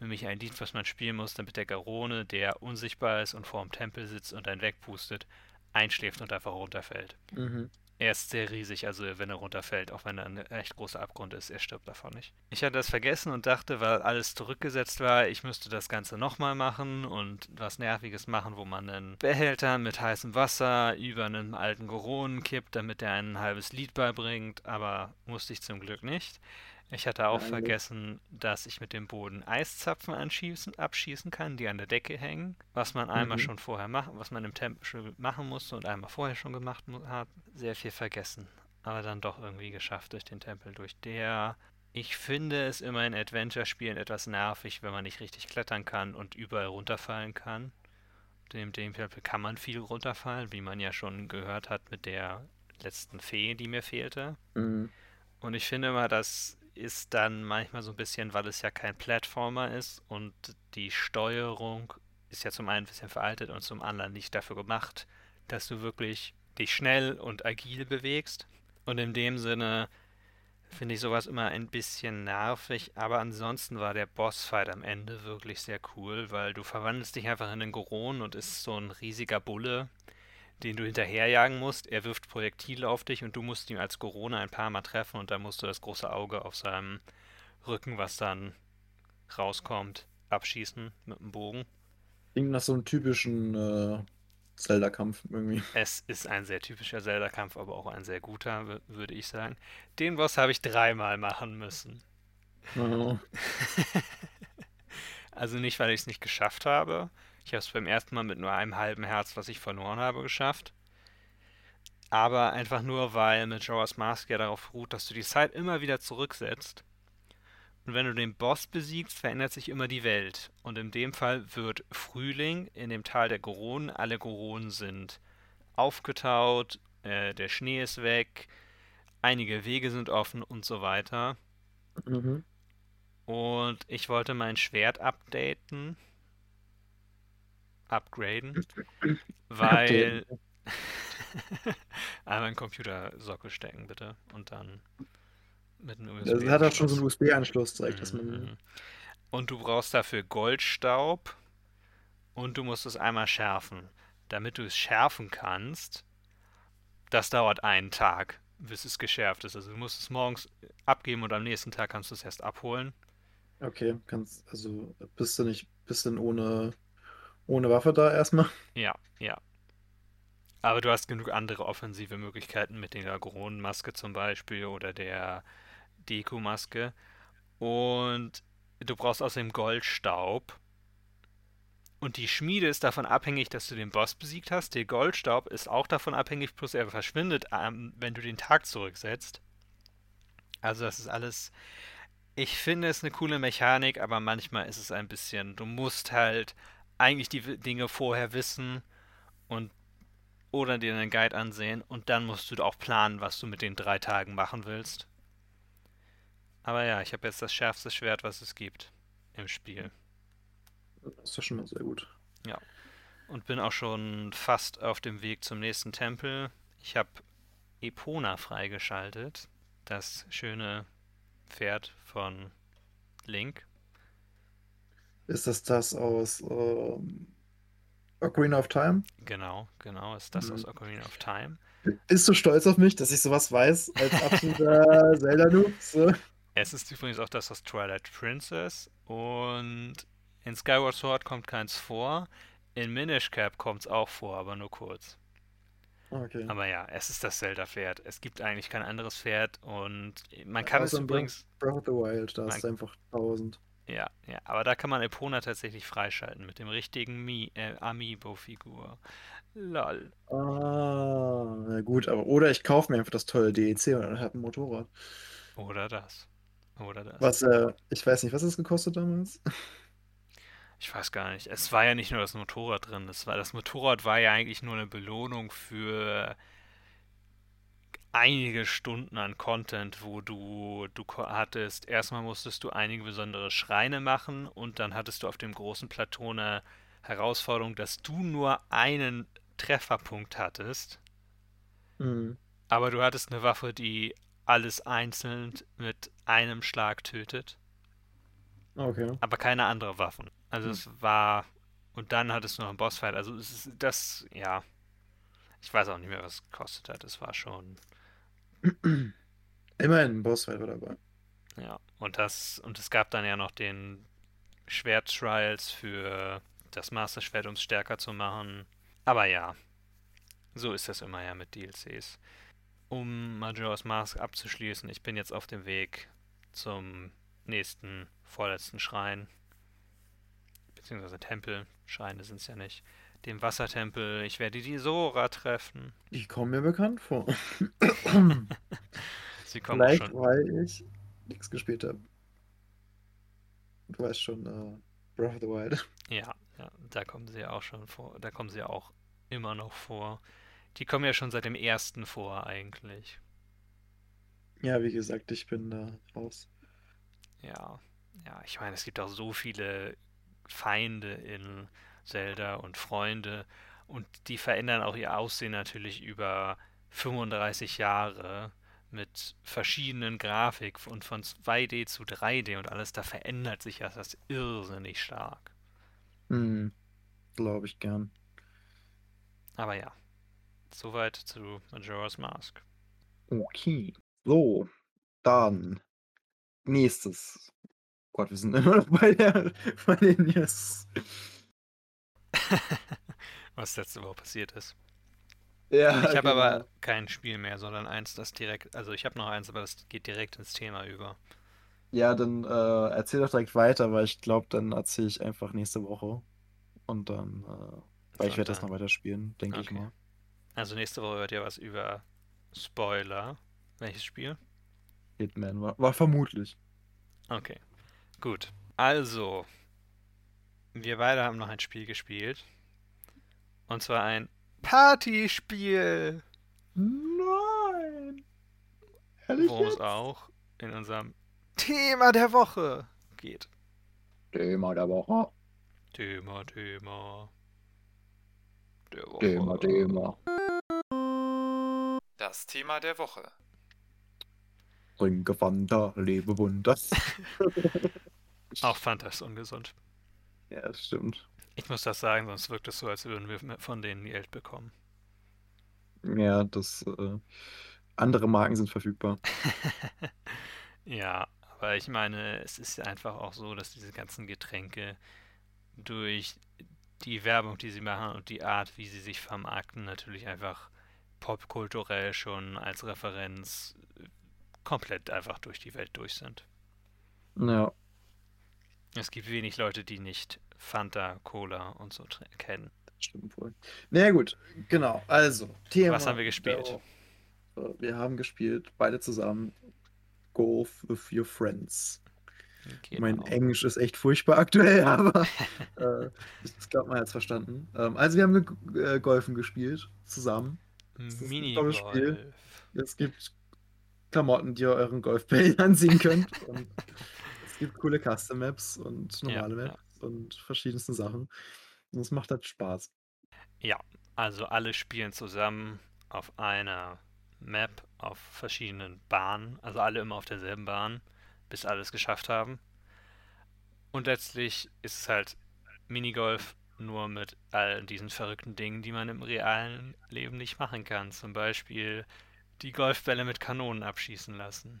Nämlich ein Lied, was man spielen muss, damit der Garone, der unsichtbar ist und vor dem Tempel sitzt und einen wegpustet, einschläft und einfach runterfällt. Mhm. Er ist sehr riesig, also wenn er runterfällt, auch wenn er ein echt großer Abgrund ist, er stirbt davon nicht. Ich hatte das vergessen und dachte, weil alles zurückgesetzt war, ich müsste das Ganze nochmal machen und was Nerviges machen, wo man einen Behälter mit heißem Wasser über einen alten Goronen kippt, damit er ein halbes Lied beibringt, aber musste ich zum Glück nicht. Ich hatte auch vergessen, dass ich mit dem Boden Eiszapfen anschießen, abschießen kann, die an der Decke hängen, was man einmal Mhm. schon vorher machen, was man im Tempel machen musste und einmal vorher schon gemacht hat. Sehr viel vergessen, aber dann doch irgendwie geschafft durch den Tempel durch. Der, ich finde es immer in Adventure-Spielen etwas nervig, wenn man nicht richtig klettern kann und überall runterfallen kann. Dem Tempel kann man viel runterfallen, wie man ja schon gehört hat mit der letzten Fee, die mir fehlte. Mhm. Und ich finde immer, das ist dann manchmal so ein bisschen, weil es ja kein Plattformer ist und die Steuerung ist ja zum einen ein bisschen veraltet und zum anderen nicht dafür gemacht, dass du wirklich dich schnell und agil bewegst. Und in dem Sinne finde ich sowas immer ein bisschen nervig, aber ansonsten war der Bossfight am Ende wirklich sehr cool, weil du verwandelst dich einfach in einen Goron und ist so ein riesiger Bulle, den du hinterherjagen musst. Er wirft Projektile auf dich und du musst ihn als Corona ein paar Mal treffen und dann musst du das große Auge auf seinem Rücken, was dann rauskommt, abschießen mit dem Bogen. Klingt nach so einem typischen äh, Zelda-Kampf irgendwie. Es ist ein sehr typischer Zelda-Kampf, aber auch ein sehr guter, wür- würde ich sagen. Den Boss habe ich dreimal machen müssen. Ja. *laughs* Also nicht, weil ich es nicht geschafft habe. Ich habe es beim ersten Mal mit nur einem halben Herz, was ich verloren habe, geschafft. Aber einfach nur, weil Majora's Mask ja darauf ruht, dass du die Zeit immer wieder zurücksetzt. Und wenn du den Boss besiegst, verändert sich immer die Welt. Und in dem Fall wird Frühling in dem Tal der Goronen. Alle Goronen sind aufgetaut, äh, der Schnee ist weg, einige Wege sind offen und so weiter. Mhm. Und ich wollte mein Schwert updaten. Upgraden. *laughs* Weil. *laughs* Einmal in den Computersockel stecken, bitte. Und dann mit einem Das hat auch schon so einen USB-Anschluss. Direkt, dass man. Mhm. Und du brauchst dafür Goldstaub und du musst es einmal schärfen. Damit du es schärfen kannst, das dauert einen Tag, bis es geschärft ist. Also du musst es morgens abgeben und am nächsten Tag kannst du es erst abholen. Okay, kannst, also bist du nicht, bist denn ohne, ohne Waffe da erstmal? Ja, ja. Aber du hast genug andere offensive Möglichkeiten mit der Goronenmaske zum Beispiel oder der Deku-Maske. Und du brauchst außerdem Goldstaub. Und die Schmiede ist davon abhängig, dass du den Boss besiegt hast. Der Goldstaub ist auch davon abhängig, plus er verschwindet, ähm, wenn du den Tag zurücksetzt. Also das ist alles. Ich finde es eine coole Mechanik, aber manchmal ist es ein bisschen. Du musst halt eigentlich die Dinge vorher wissen und oder dir einen Guide ansehen und dann musst du auch planen, was du mit den drei Tagen machen willst. Aber ja, ich habe jetzt das schärfste Schwert, was es gibt im Spiel. Das ist doch schon mal sehr gut. Ja. Und bin auch schon fast auf dem Weg zum nächsten Tempel. Ich habe Epona freigeschaltet. Das schöne Pferd von Link. Ist das das aus ähm, Ocarina of Time? Genau, genau, ist das aus Mhm. Ocarina of Time. Bist du stolz auf mich, dass ich sowas weiß, als absoluter *laughs* Zelda-Noob? So. Es ist übrigens auch das aus Twilight Princess und in Skyward Sword kommt keins vor. In Minish Cap kommt es auch vor, aber nur kurz. Okay. Aber ja, es ist das Zelda-Pferd. Es gibt eigentlich kein anderes Pferd und man kann Außer es übrigens. Breath of the Wild, da Man- ist einfach 1000. Ja, ja, aber da kann man Epona tatsächlich freischalten mit dem richtigen Mi äh, Amiibo-Figur. Lol. Ah, na gut, aber oder ich kaufe mir einfach das tolle DEC und dann halt ein Motorrad. Oder das. Oder das. Was, äh, ich weiß nicht, was es gekostet damals? Ich weiß gar nicht. Es war ja nicht nur das Motorrad drin. Das, war, das Motorrad war ja eigentlich nur eine Belohnung für einige Stunden an Content, wo du, du hattest, erstmal musstest du einige besondere Schreine machen und dann hattest du auf dem großen Plateau eine Herausforderung, dass du nur einen Trefferpunkt hattest, Hm. aber du hattest eine Waffe, die alles einzeln mit einem Schlag tötet. Okay. aber keine andere Waffen. Also Hm. es war und dann hattest du noch einen Bossfight. Also es ist das, ja. Ich weiß auch nicht mehr, was es gekostet hat. Es war schon, *clears throat* Immerhin ein Bossfight war dabei. ja. Und das und es gab dann ja noch den Schwert-Trials für das Master Schwert, um es stärker zu machen. Aber ja, so ist das immer ja mit DLCs. Um Majora's Mask abzuschließen, ich bin jetzt auf dem Weg zum nächsten, vorletzten Schrein. Beziehungsweise Tempel. Schreine sind es ja nicht. Dem Wassertempel. Ich werde die Sora treffen. Die kommen mir bekannt vor. *coughs* Sie kommen Vielleicht, schon. weil ich nichts gespielt habe. Du weißt schon, äh, Breath of the Wild. Ja, ja, da kommen sie ja auch schon vor. Da kommen sie ja auch immer noch vor. Die kommen ja schon seit dem ersten vor, eigentlich. Ja, wie gesagt, ich bin da raus. Ja, ja, ich meine, es gibt auch so viele Feinde in Zelda und Freunde und die verändern auch ihr Aussehen natürlich über 35 Jahre mit verschiedenen Grafik und von 2D zu 3D und alles, da verändert sich ja das irrsinnig stark. Hm, glaube ich gern. Aber ja, soweit zu Majora's Mask. Okay. So, dann nächstes. Gott, wir sind *laughs* immer noch bei, der, bei den News. *laughs* Was letzte Woche passiert ist. Ja, Ich habe genau. aber kein Spiel mehr, sondern eins, das direkt, also ich habe noch eins, aber das geht direkt ins Thema über. Ja, dann äh, erzähl doch direkt weiter, weil ich glaube, dann erzähle ich einfach nächste Woche. Und dann, äh, weil ich werde das noch Sondern- weiterspielen, denke ich Okay. mal. Also nächste Woche hört ihr was über Spoiler. Welches Spiel? Hitman war, war vermutlich. Okay, gut. Also, wir beide haben noch ein Spiel gespielt. Und zwar ein Partyspiel, Nein! Ehrlich worum es auch in unserem Thema der Woche geht. Thema der Woche. Thema, Thema. Der Woche. Thema, Thema. Das Thema der Woche. Trinke Fanta, lebe Wunder. *laughs* Auch Fanta ist ungesund. Ja, das stimmt. Ich muss das sagen, sonst wirkt es so, als würden wir von denen Geld bekommen. Ja, das, äh, andere Marken sind verfügbar. *laughs* Ja, aber ich meine, es ist ja einfach auch so, dass diese ganzen Getränke durch die Werbung, die sie machen und die Art, wie sie sich vermarkten, natürlich einfach popkulturell schon als Referenz äh, komplett einfach durch die Welt durch sind. Ja, Es gibt wenig Leute, die nicht Fanta, Cola und so kennen. das stimmt wohl. Na ja, gut, genau. Also, Thema. Was haben wir gespielt? Woche. Wir haben gespielt, beide zusammen. Golf with your friends. Mein Genau. Englisch ist echt furchtbar aktuell, *laughs* aber äh, ich glaube, man hat es verstanden. Ähm, also, wir haben ge äh, Golfen gespielt, zusammen. ein tolles Spiel. Minigolf. Es gibt Klamotten, die ihr euren Golfbällen *laughs* anziehen könnt. und es gibt coole Custom Maps und normale Ja, ja. Maps und verschiedenste Sachen. Und es macht halt Spaß. Ja, also alle spielen zusammen auf einer Map auf verschiedenen Bahnen, also alle immer auf derselben Bahn, bis alle es geschafft haben. Und letztlich ist es halt Minigolf nur mit all diesen verrückten Dingen, die man im realen Leben nicht machen kann. Zum Beispiel die Golfbälle mit Kanonen abschießen lassen.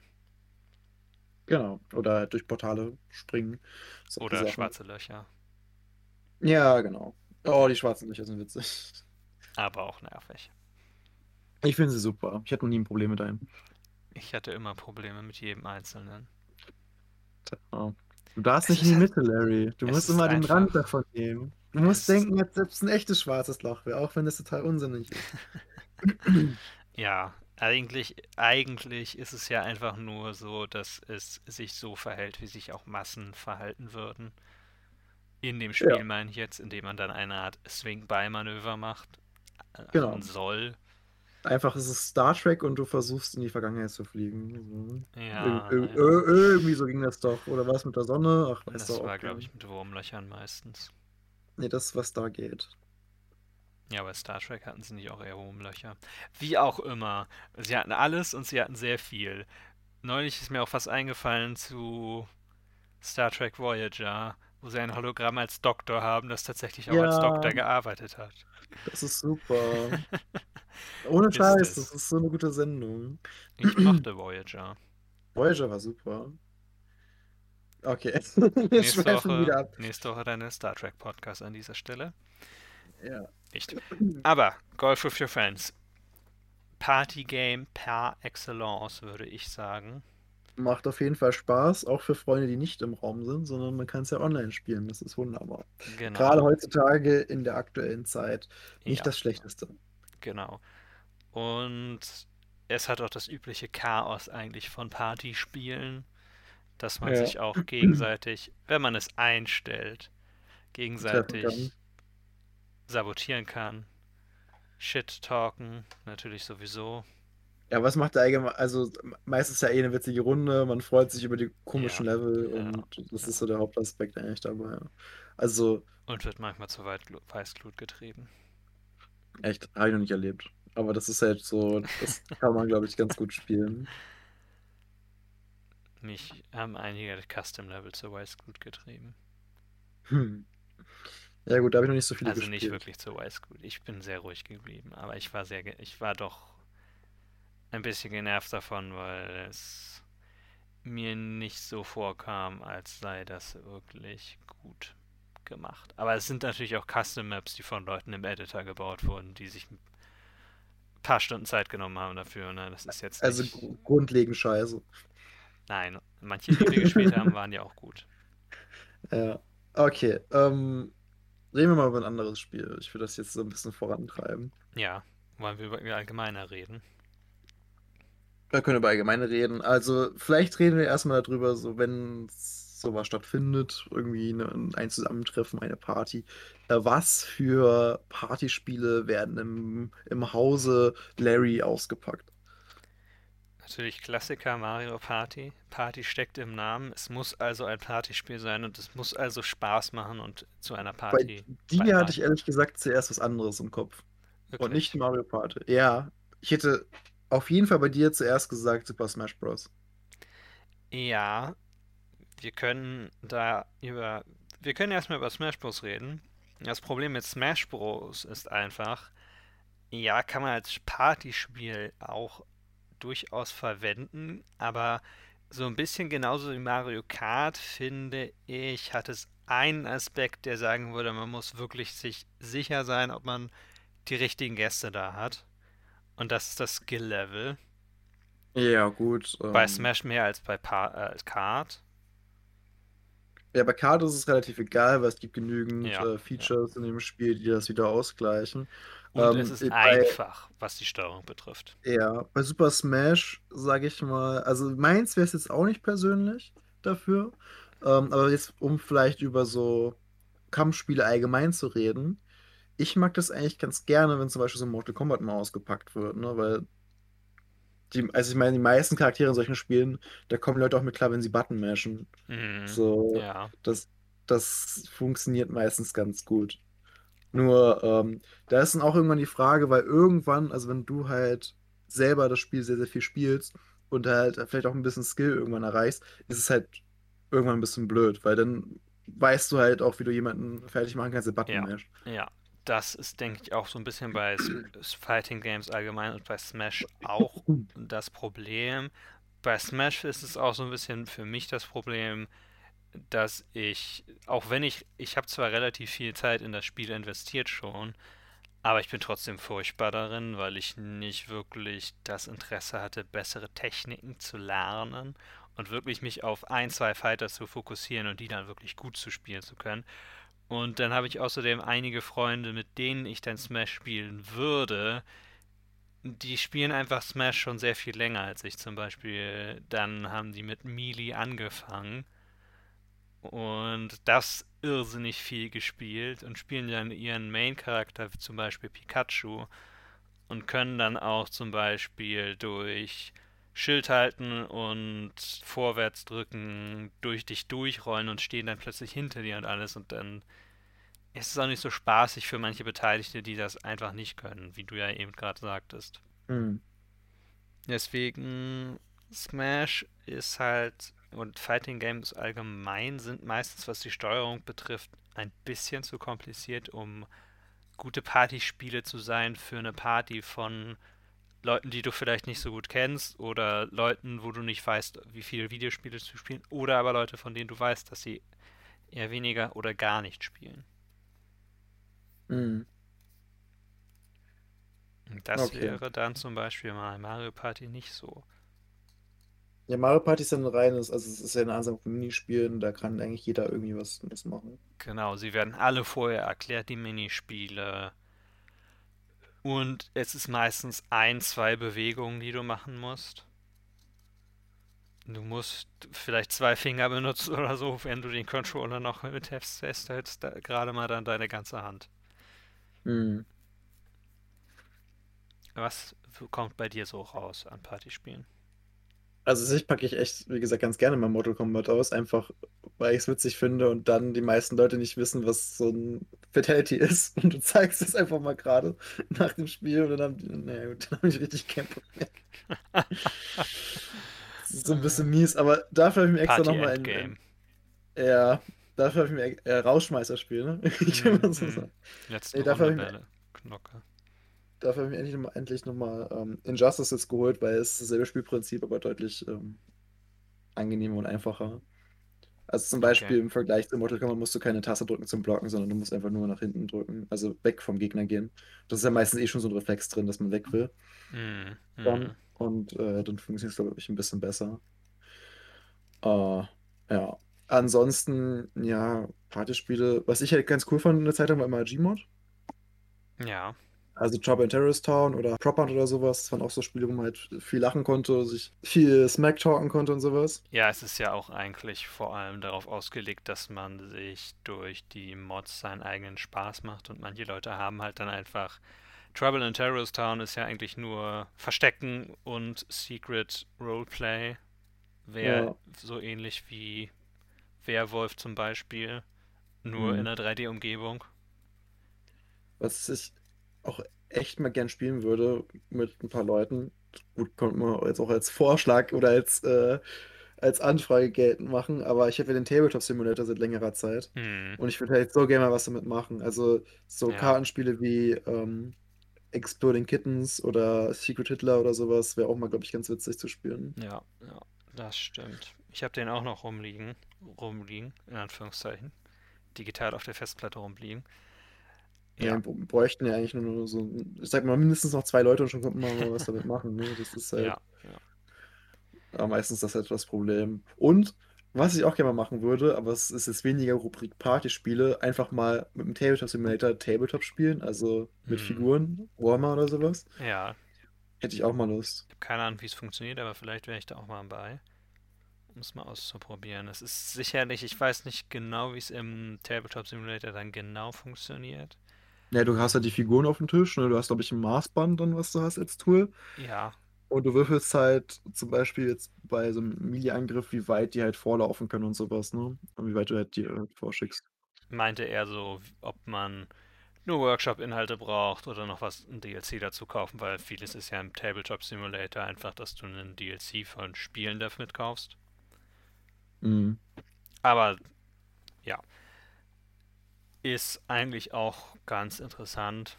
Genau. Oder durch Portale springen. Oder Sachen. schwarze Löcher. Ja, genau. Oh, die schwarzen Löcher sind witzig. Aber auch nervig. Ich finde sie super. Ich hatte noch nie ein Problem mit einem. Ich hatte immer Probleme mit jedem Einzelnen. Ja. Du darfst Es nicht in die halt- Mitte, Larry. Du es musst immer den einfach- Rand davon nehmen. Du musst Es- denken, als selbst ein echtes schwarzes Loch wäre, auch wenn das total unsinnig ist. *laughs* Ja, eigentlich, eigentlich ist es ja einfach nur so, dass es sich so verhält, wie sich auch Massen verhalten würden. In dem Spiel Ja. meine ich jetzt, indem man dann eine Art Swing-by-Manöver macht. äh, Genau. Soll. Einfach ist es Star Trek und du versuchst in die Vergangenheit zu fliegen. So. Ja, Ir- ja. ir- irgendwie so ging das doch. Oder was mit der Sonne? Ach, weißt Das war, glaube ich, mit Wurmlöchern meistens. Nee, das ist, was da geht. Ja, bei Star Trek hatten sie nicht auch eher Wurmlöcher. Wie auch immer. Sie hatten alles und sie hatten sehr viel. Neulich ist mir auch was eingefallen zu Star Trek Voyager, wo sie ein Hologramm als Doktor haben, das tatsächlich auch als Ja. Doktor gearbeitet hat. Das ist super. *laughs* Ohne Ist Scheiß, es. das ist so eine gute Sendung. Ich mochte Voyager. Voyager war super. Okay. *laughs* Nächste schweifen wieder Woche, ab. nächste Woche dann der Star Trek Podcast an dieser Stelle. Ja. Nicht. Aber Golf with Your Friends. Partygame par excellence, würde ich sagen. Macht auf jeden Fall Spaß, auch für Freunde, die nicht im Raum sind, sondern man kann es ja online spielen. Das ist wunderbar. Genau. Gerade heutzutage in der aktuellen Zeit nicht Ja. das Schlechteste. Genau. Und es hat auch das übliche Chaos eigentlich von Partyspielen, dass man Ja. sich auch gegenseitig, wenn man es einstellt, gegenseitig. Sabotieren kann. Shit talken, natürlich sowieso. Ja, was macht der allgemein? Also meistens ja eh eine witzige Runde, man freut sich über die komischen Ja, Level ja, und das ja. ist so der Hauptaspekt eigentlich dabei. Also Und wird manchmal zu weit Glu- Weißglut getrieben. echt, habe ich noch nicht erlebt. Aber das ist halt so, das kann man, glaube ich, ganz gut spielen. Mich haben einige Custom-Level zu Weißglut getrieben. Hm. Ja gut, da habe ich noch nicht so viele Also nicht gespielt. wirklich zu Weißglut. Ich bin sehr ruhig geblieben, aber ich war sehr, ich war doch ein bisschen genervt davon, weil es mir nicht so vorkam, als sei das wirklich gut gemacht. Aber es sind natürlich auch Custom Maps, die von Leuten im Editor gebaut wurden, die sich ein paar Stunden Zeit genommen haben dafür. Ne? Das ist jetzt Also nicht. gr- grundlegend scheiße. Nein, manche, die wir gespielt haben, waren ja auch gut. *laughs* Ja. Okay, ähm, reden wir mal über ein anderes Spiel. Ich will das jetzt so ein bisschen vorantreiben. Ja, wollen wir über allgemeiner reden? Da können wir über allgemeine reden. Also, vielleicht reden wir erstmal darüber, so wenn sowas stattfindet, irgendwie eine, ein Zusammentreffen, eine Party. Äh, was für Partyspiele werden im, im Hause Larry ausgepackt? Natürlich Klassiker Mario Party. Party steckt im Namen. Es muss also ein Partyspiel sein und es muss also Spaß machen und zu einer Bei Party dir hatte ich ehrlich gesagt zuerst was anderes im Kopf. Und Wirklich. nicht Mario Party. Ja, ich hätte auf jeden Fall bei dir zuerst gesagt Super Smash Bros. Ja, wir können da über. Wir können erstmal über Smash Bros. reden. Das Problem mit Smash Bros. ist einfach, ja, kann man als Partyspiel auch durchaus verwenden, aber so ein bisschen genauso wie Mario Kart, finde ich, hat es einen Aspekt, der sagen würde, man muss wirklich sich sicher sein, ob man die richtigen Gäste da hat. Und das ist das Skill-Level. Ja, gut. Bei ähm, Smash mehr als bei pa äh, Kart. Ja, bei Kart ist es relativ egal, weil es gibt genügend Ja, äh, ja. Features in dem Spiel, die das wieder ausgleichen. Und Ähm, es ist bei, einfach, was die Steuerung betrifft. ja, bei Super Smash, sage ich mal, also meins wäre es jetzt auch nicht persönlich dafür. Ähm, aber jetzt, um vielleicht über so Kampfspiele allgemein zu reden, ich mag das eigentlich ganz gerne, wenn zum Beispiel so Mortal Kombat mal ausgepackt wird, ne? Weil die, also ich meine, die meisten Charaktere in solchen Spielen, da kommen Leute auch mit klar, wenn sie Button mashen. Mhm. So, Ja, das, das funktioniert meistens ganz gut. Nur, ähm, da ist dann auch irgendwann die Frage, weil irgendwann, also wenn du halt selber das Spiel sehr, sehr viel spielst und halt vielleicht auch ein bisschen Skill irgendwann erreichst, ist es halt irgendwann ein bisschen blöd, weil dann weißt du halt auch, wie du jemanden fertig machen kannst, der Button ja, mash. ja. Das ist, denke ich, auch so ein bisschen bei Fighting Games allgemein und bei Smash auch *clears throat* das Problem. bei Smash ist es auch so ein bisschen für mich das Problem, dass ich, auch wenn ich, ich habe zwar relativ viel Zeit in das Spiel investiert schon, aber ich bin trotzdem furchtbar darin, weil ich nicht wirklich das Interesse hatte, bessere Techniken zu lernen und wirklich mich auf ein, zwei Fighter zu fokussieren und die dann wirklich gut zu spielen zu können. Und dann habe ich außerdem einige Freunde, mit denen ich dann Smash spielen würde, die spielen einfach Smash schon sehr viel länger als ich zum Beispiel. Dann haben die mit Melee angefangen und das irrsinnig viel gespielt und spielen dann ihren Main-Charakter, zum Beispiel Pikachu, und können dann auch zum Beispiel durch Schild halten und vorwärts drücken, durch dich durchrollen und stehen dann plötzlich hinter dir und alles und dann ist es auch nicht so spaßig für manche Beteiligte, die das einfach nicht können, wie du ja eben gerade sagtest. Mhm. Deswegen Smash ist halt und Fighting Games allgemein sind meistens, was die Steuerung betrifft, ein bisschen zu kompliziert, um gute Partyspiele zu sein für eine Party von Leuten, die du vielleicht nicht so gut kennst oder Leuten, wo du nicht weißt, wie viele Videospiele zu spielen oder aber Leute, von denen du weißt, dass sie eher weniger oder gar nicht spielen. Mhm. Das okay. wäre dann zum Beispiel mal Mario Party nicht so. Ja, Mario Party ist ja ein reines, also es ist ja ein Ansatz von Minispielen, da kann eigentlich jeder irgendwie was, was machen. Genau, sie werden alle vorher erklärt, die Minispiele. Und es ist meistens ein, zwei Bewegungen, die du machen musst. Du musst vielleicht zwei Finger benutzen oder so, wenn du den Controller noch mit festhältst, gerade mal dann deine ganze Hand. Mhm. Was kommt bei dir so raus an Partyspielen? Also sich packe ich echt, wie gesagt, ganz gerne mal Mortal Kombat aus, einfach weil ich es witzig finde und dann die meisten Leute nicht wissen, was so ein Fatality *laughs* ist. Und du zeigst es einfach mal gerade *laughs* nach dem Spiel und dann haben naja, gut, dann habe ich richtig keinen Bock mehr. das ist so ein bisschen mies, aber dafür habe ich mir extra nochmal ein. Ja, dafür habe ich mir äh, Rausschmeißerspiel, ne? *laughs* ich will mal so mhm. sagen. Letzte nee, dafür habe ich mir, Knocke. Dafür habe ich endlich nochmal endlich noch mal, ähm, Injustice jetzt geholt, weil es ist dasselbe Spielprinzip, aber deutlich ähm, angenehmer und einfacher. Also zum Beispiel okay. im Vergleich zu Mortal Kombat musst du keine Taste drücken zum Blocken, sondern du musst einfach nur nach hinten drücken, also weg vom Gegner gehen. Das ist ja meistens eh schon so ein Reflex drin, dass man weg will. Mm, Dann, und äh, dann funktioniert es, glaube ich, ein bisschen besser. Äh, ja. Ansonsten, ja, Partyspiele, was ich halt ganz cool fand in der Zeit war immer Gmod. Ja. Also Trouble in Terrorist Town oder Prop Hunt oder sowas. Das waren auch so Spiele, wo man halt viel lachen konnte, sich viel Smack talken konnte und sowas. Ja, es ist ja auch eigentlich vor allem darauf ausgelegt, dass man sich durch die Mods seinen eigenen Spaß macht und manche Leute haben halt dann einfach Trouble in Terrorist Town ist ja eigentlich nur Verstecken und Secret Roleplay. Wäre ja. so ähnlich wie Werwolf zum Beispiel, nur mhm. in einer 3D-Umgebung. Was ich auch echt mal gern spielen würde mit ein paar Leuten. Gut, könnte man jetzt auch als Vorschlag oder als, äh, als Anfrage geltend machen, aber ich habe ja den Tabletop Simulator seit längerer Zeit hm. und ich würde halt so gerne mal was damit machen. Also so ja. Kartenspiele wie ähm, Exploding Kittens oder Secret Hitler oder sowas wäre auch mal, glaube ich, ganz witzig zu spielen. Ja, ja, das stimmt. Ich habe den auch noch rumliegen, rumliegen, in Anführungszeichen. Digital auf der Festplatte rumliegen. Ja, wir bräuchten ja eigentlich nur so, ich sag mal, mindestens noch zwei Leute und schon könnten wir mal was damit machen. Ne? Das ist *laughs* halt. Ja, ja. meistens das halt das Problem. Und was ich auch gerne mal machen würde, aber es ist jetzt weniger Rubrik Partyspiele, einfach mal mit dem Tabletop Simulator Tabletop spielen, also mit hm. Figuren, Warhammer oder sowas. Ja. Hätte ich auch mal Lust. Ich habe keine Ahnung, wie es funktioniert, aber vielleicht wäre ich da auch mal bei. Um es mal auszuprobieren. Es ist sicherlich, ich weiß nicht genau, wie es im Tabletop Simulator dann genau funktioniert. Ja, du hast ja die Figuren auf dem Tisch, ne? Du hast, glaube ich, ein Maßband dann, was du hast als Tool. Ja. Und du würfelst halt zum Beispiel jetzt bei so einem Melee-Angriff, wie weit die halt vorlaufen können und sowas, ne? Und wie weit du halt die äh, vorschickst. Meinte er so, ob man nur Workshop-Inhalte braucht oder noch was, ein DLC dazu kaufen, weil vieles ist ja im Tabletop Simulator einfach, dass du einen DLC von Spielen damit kaufst. Mhm. Aber ist eigentlich auch ganz interessant.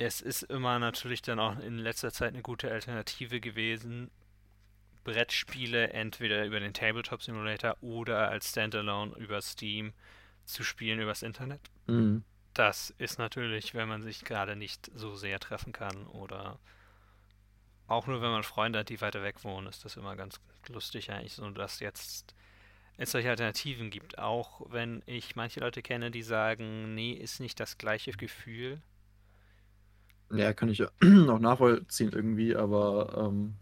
es ist immer natürlich dann auch in letzter Zeit eine gute Alternative gewesen, Brettspiele entweder über den Tabletop Simulator oder als Standalone über Steam zu spielen übers Internet. Mhm. Das ist natürlich, wenn man sich gerade nicht so sehr treffen kann oder auch nur wenn man Freunde hat, die weiter weg wohnen, ist das immer ganz lustig eigentlich, so dass jetzt es solche Alternativen gibt. Auch wenn ich manche Leute kenne, die sagen, nee, ist nicht das gleiche Gefühl. Ja, kann ich ja *clears throat* auch nachvollziehen irgendwie, aber ähm,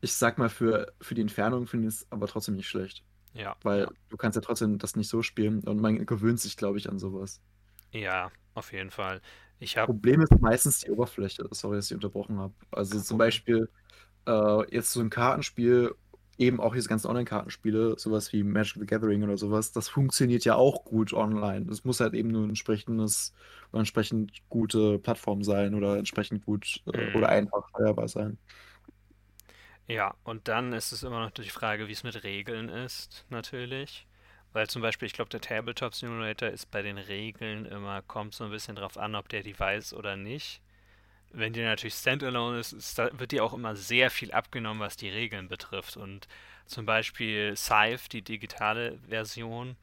ich sag mal, für, für die Entfernung finde ich es aber trotzdem nicht schlecht. Ja, Weil du kannst ja trotzdem das nicht so spielen und man gewöhnt sich, glaube ich, an sowas. Ja, auf jeden Fall. Ich habe Problem ist meistens die Oberfläche. Sorry, dass ich unterbrochen habe. Also kein zum Problem. Beispiel äh, jetzt so ein Kartenspiel, eben auch diese ganzen Online-Kartenspiele, sowas wie Magic the Gathering oder sowas, das funktioniert ja auch gut online. Es muss halt eben nur ein entsprechendes oder entsprechend gute Plattform sein oder entsprechend gut äh, oder Mhm. einfach steuerbar sein. Ja, und dann ist es immer noch die Frage, wie es mit Regeln ist, natürlich. Weil zum Beispiel, ich glaube, der Tabletop Simulator ist bei den Regeln immer, kommt so ein bisschen drauf an, ob der die weiß oder nicht. Wenn die natürlich Standalone ist, ist da, wird dir auch immer sehr viel abgenommen, was die Regeln betrifft. Und zum Beispiel Scythe, die digitale Version.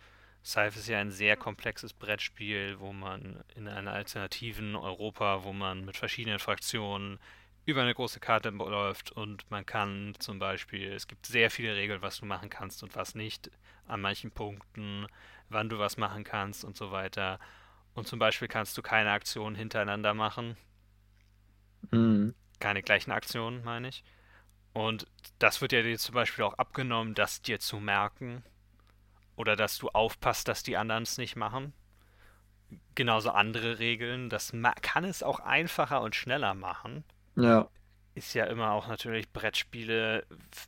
Scythe ist ja ein sehr komplexes Brettspiel, wo man in einer alternativen Europa, wo man mit verschiedenen Fraktionen über eine große Karte läuft und man kann zum Beispiel, es gibt sehr viele Regeln, was du machen kannst und was nicht, an manchen Punkten, wann du was machen kannst und so weiter. Und zum Beispiel kannst du keine Aktionen hintereinander machen, Mhm. keine gleichen Aktionen, meine ich. Und das wird ja dir zum Beispiel auch abgenommen, das dir zu merken oder dass du aufpasst, dass die anderen es nicht machen. Genauso andere Regeln, das kann es auch einfacher und schneller machen. Ja, Ist ja immer auch natürlich Brettspiele.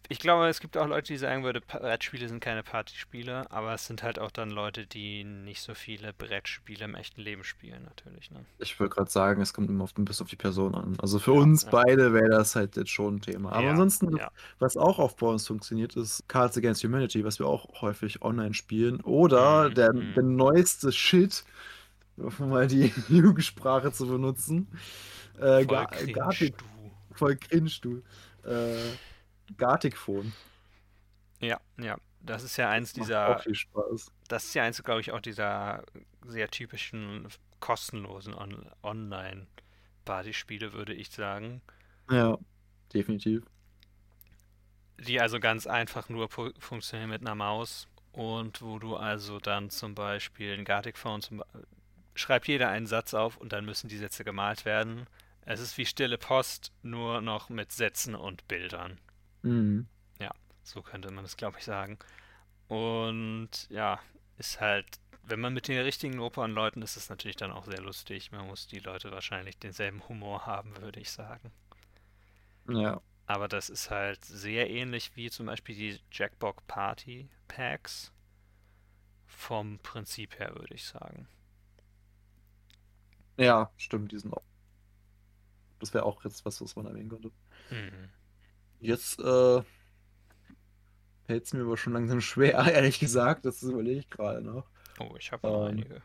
Ich glaube, es gibt auch Leute, die sagen würden, Brettspiele sind keine Partyspiele, aber es sind halt auch dann Leute, die nicht so viele Brettspiele im echten Leben spielen, natürlich, ne? ich würde gerade sagen, es kommt immer auf, ein bisschen auf die Person an. Also für Ja, uns ja, beide wäre das halt jetzt schon ein Thema. Aber ja, ansonsten, was auch oft bei uns funktioniert, ist Cards Against Humanity, was wir auch häufig online spielen. Oder Mhm, der, mhm. der neueste Shit, um mal die *laughs* Jugendsprache zu benutzen. Äh, Voll Ga cringe, Gartic, du. Voll cringe, du. Äh, Gartic-Phone. Ja, ja. Das ist ja eins Macht auch dieser, viel Spaß. das ist ja eins, glaube ich, auch dieser sehr typischen kostenlosen On Online-Partyspiele, würde ich sagen. Ja, definitiv. Die also ganz einfach nur fu- funktionieren mit einer Maus und wo du also dann zum Beispiel in Gartic Phone zum, schreibt jeder einen Satz auf und dann müssen die Sätze gemalt werden. Es ist wie stille Post, nur noch mit Sätzen und Bildern. Mhm. Ja, so könnte man das, glaube ich, sagen. Und ja, ist halt, wenn man mit den richtigen Opernleuten ist, ist es natürlich dann auch sehr lustig. Man muss die Leute wahrscheinlich denselben Humor haben, würde ich sagen. Ja. Aber das ist halt sehr ähnlich wie zum Beispiel die Jackbox Party Packs. Vom Prinzip her, würde ich sagen. Ja, stimmt, die sind auch. Das wäre auch jetzt was, was man erwähnen könnte. Mhm. Jetzt äh, fällt es mir aber schon langsam schwer, *laughs* ehrlich gesagt. Das überlege ich gerade noch. Oh, ich habe noch Ähm, einige.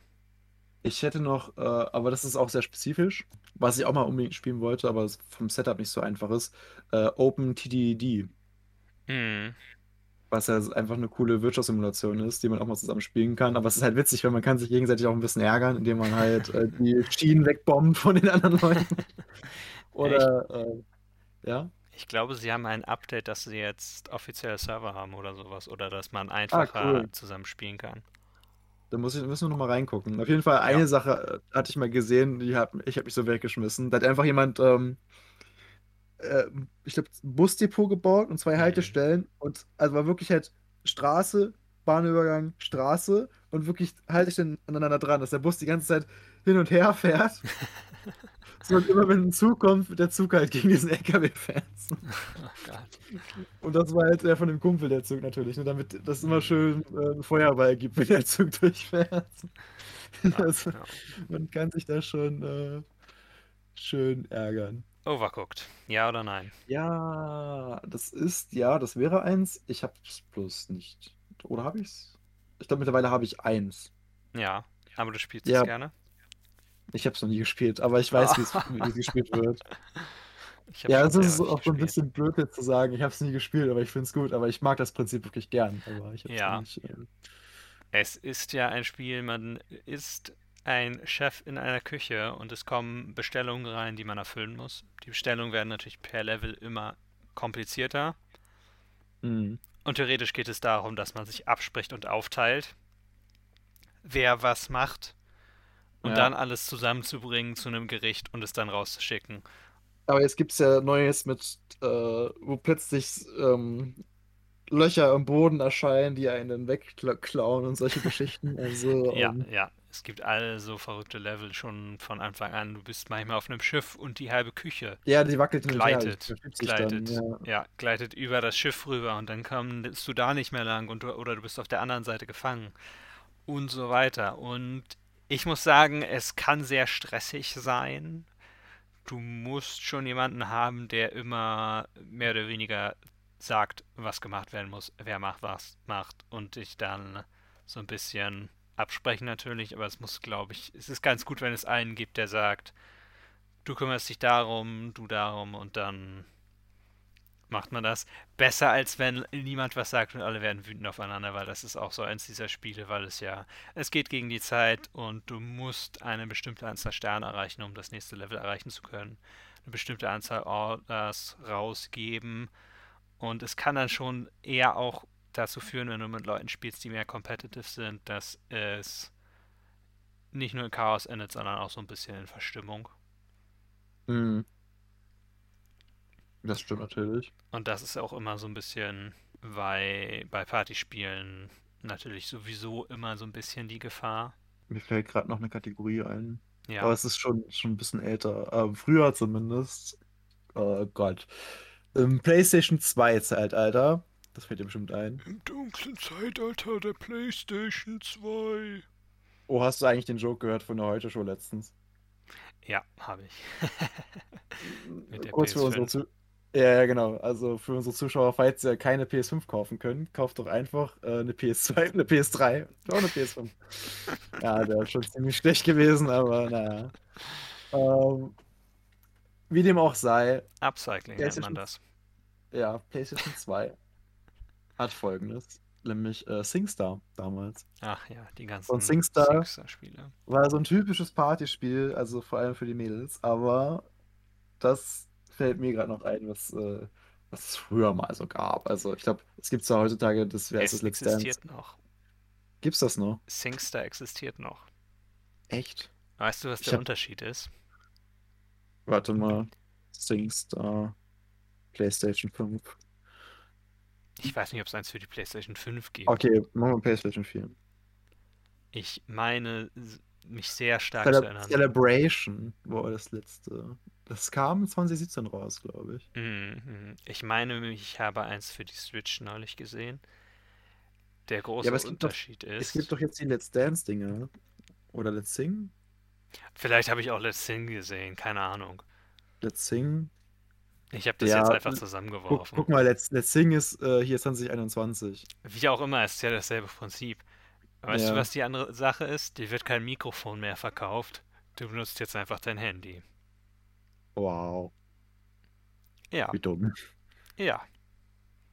ich hätte noch, äh, aber das ist auch sehr spezifisch, was ich auch mal unbedingt spielen wollte, aber es vom Setup nicht so einfach ist. Äh, OpenTDD, Mhm. Was ja einfach eine coole Wirtschaftssimulation ist, die man auch mal zusammen spielen kann. Aber es ist halt witzig, weil man kann sich gegenseitig auch ein bisschen ärgern, indem man halt äh, die *laughs* Schienen wegbombt von den anderen Leuten. *laughs* Ja, Oder, äh, ja. ich glaube, sie haben ein Update, dass sie jetzt offizielle Server haben oder sowas. Oder dass man Ah, einfacher cool. zusammen spielen kann. Da muss ich, müssen wir noch mal reingucken. Auf jeden Fall Ja. eine Sache äh, hatte ich mal gesehen, die hat, ich habe mich so weggeschmissen. Da hat einfach jemand, ähm, äh, ich glaube, Busdepot gebaut und zwei Mhm. Haltestellen und also war wirklich halt Straße, Bahnübergang, Straße und wirklich Haltestellen aneinander dran, dass der Bus die ganze Zeit hin und her fährt. *laughs* So, und immer wenn ein Zug kommt, wird der Zug halt gegen diesen LKW fährt. *laughs* Oh. Und das war halt der von dem Kumpel, der Zug natürlich, ne, damit das immer Mhm. schön äh, Feuerball gibt, wenn der Zug durchfährt. *laughs* Also, man kann sich da schon äh, schön ärgern. Overcooked. Ja oder nein? Ja, das ist, ja, das wäre eins. Ich hab's bloß nicht. Oder habe ich's? Ich glaube, mittlerweile habe ich eins. Ja. Aber du spielst es Ja, gerne? Ich habe es noch nie gespielt, aber ich weiß, wie es *laughs* wie es gespielt wird. Ja, es ist auch so ein bisschen blöd jetzt zu sagen, ich habe es nie gespielt, aber ich finde es gut, aber ich mag das Prinzip wirklich gern, aber ich habe es Ja. nicht. Äh, Es ist ja ein Spiel, man ist ein Chef in einer Küche und es kommen Bestellungen rein, die man erfüllen muss. Die Bestellungen werden natürlich per Level immer komplizierter. mhm. Und theoretisch geht es darum, dass man sich abspricht und aufteilt, wer was macht und Ja. dann alles zusammenzubringen zu einem Gericht und es dann rauszuschicken. Aber jetzt gibt es ja Neues mit, äh, wo plötzlich ähm, Löcher im Boden erscheinen, die einen wegklauen und solche Geschichten. Also, Ja, ähm, ja. Es gibt all so verrückte Level schon von Anfang an. Du bist manchmal auf einem Schiff und die halbe Küche ja, die wackelt und her, gleitet, dann, gleitet, ja. ja, gleitet über das Schiff rüber und dann kommst du da nicht mehr lang und du, oder du bist auf der anderen Seite gefangen und so weiter. Und ich muss sagen, es kann sehr stressig sein. Du musst schon jemanden haben, der immer mehr oder weniger sagt, was gemacht werden muss, wer macht was macht und dich dann so ein bisschen absprechen natürlich, aber es muss, glaube ich, es ist ganz gut, wenn es einen gibt, der sagt, du kümmerst dich darum, du darum und dann macht man das. Besser als wenn niemand was sagt und alle werden wütend aufeinander, weil das ist auch so eins dieser Spiele, weil es ja, es geht gegen die Zeit und du musst eine bestimmte Anzahl Sterne erreichen, um das nächste Level erreichen zu können. Eine bestimmte Anzahl Orders rausgeben und es kann dann schon eher auch dazu führen, wenn du mit Leuten spielst, die mehr competitive sind, dass es nicht nur in Chaos endet, sondern auch so ein bisschen in Verstimmung. Mhm. Das stimmt natürlich. Und das ist auch immer so ein bisschen bei, bei Partyspielen natürlich sowieso immer so ein bisschen die Gefahr. Mir fällt gerade noch eine Kategorie ein. Aber Ja, es ist schon, schon ein bisschen älter. Ähm, früher zumindest. Oh Gott. Im PlayStation 2 Zeitalter. Das fällt dir bestimmt ein. im dunklen Zeitalter der PlayStation 2. Oh, hast du eigentlich den Joke gehört von der Heute-Show letztens? Ja, habe ich. *laughs* Mit der Kurz für unsere PS5. Zu ja, ja, genau. Also für unsere Zuschauer, falls ihr keine PS5 kaufen könnt, kauft doch einfach äh, eine PS2, eine PS3 und auch eine PS5. *laughs* Ja, der ist schon ziemlich schlecht gewesen, aber naja. Ähm, wie dem auch sei, Upcycling nennt man das. ja, PlayStation 2 hat folgendes, nämlich äh, SingStar damals. Ach ja, die Und ganzen SingStar SingStar-Spiele. war so ein typisches Partyspiel, also vor allem für die Mädels, aber das fällt mir gerade noch ein, was, äh, was es früher mal so gab. Also ich glaube, es gibt zwar heutzutage, das wäre das Let's Dance. existiert noch. Gibt's das noch? SingStar existiert noch. Echt? Weißt du, was Ich der hab, Unterschied ist? warte mal, SingStar, PlayStation 5. Ich weiß nicht, ob es eins für die PlayStation 5 gibt. Okay, machen wir PlayStation 4. Ich meine, mich sehr stark zu Cele erinnern. Celebration war das letzte. Das kam 2017 raus, glaube ich. Mhm. Ich meine, ich habe eins für die Switch neulich gesehen. Der Ja, große es gibt doch, Unterschied es gibt ist, doch jetzt die Let's Dance-Dinger. Oder Let's Sing? vielleicht habe ich auch Let's Sing gesehen, keine Ahnung. Let's Sing? Ich habe das jetzt Ja, einfach guck, zusammengeworfen. guck mal, Let's, Let's Sing ist äh, hier 2021. Wie auch immer, es ist ja dasselbe Prinzip. Weißt du, Ja. was die andere Sache ist? Dir wird kein Mikrofon mehr verkauft. Du benutzt jetzt einfach dein Handy. Wow, Ja, wie dumm. ja,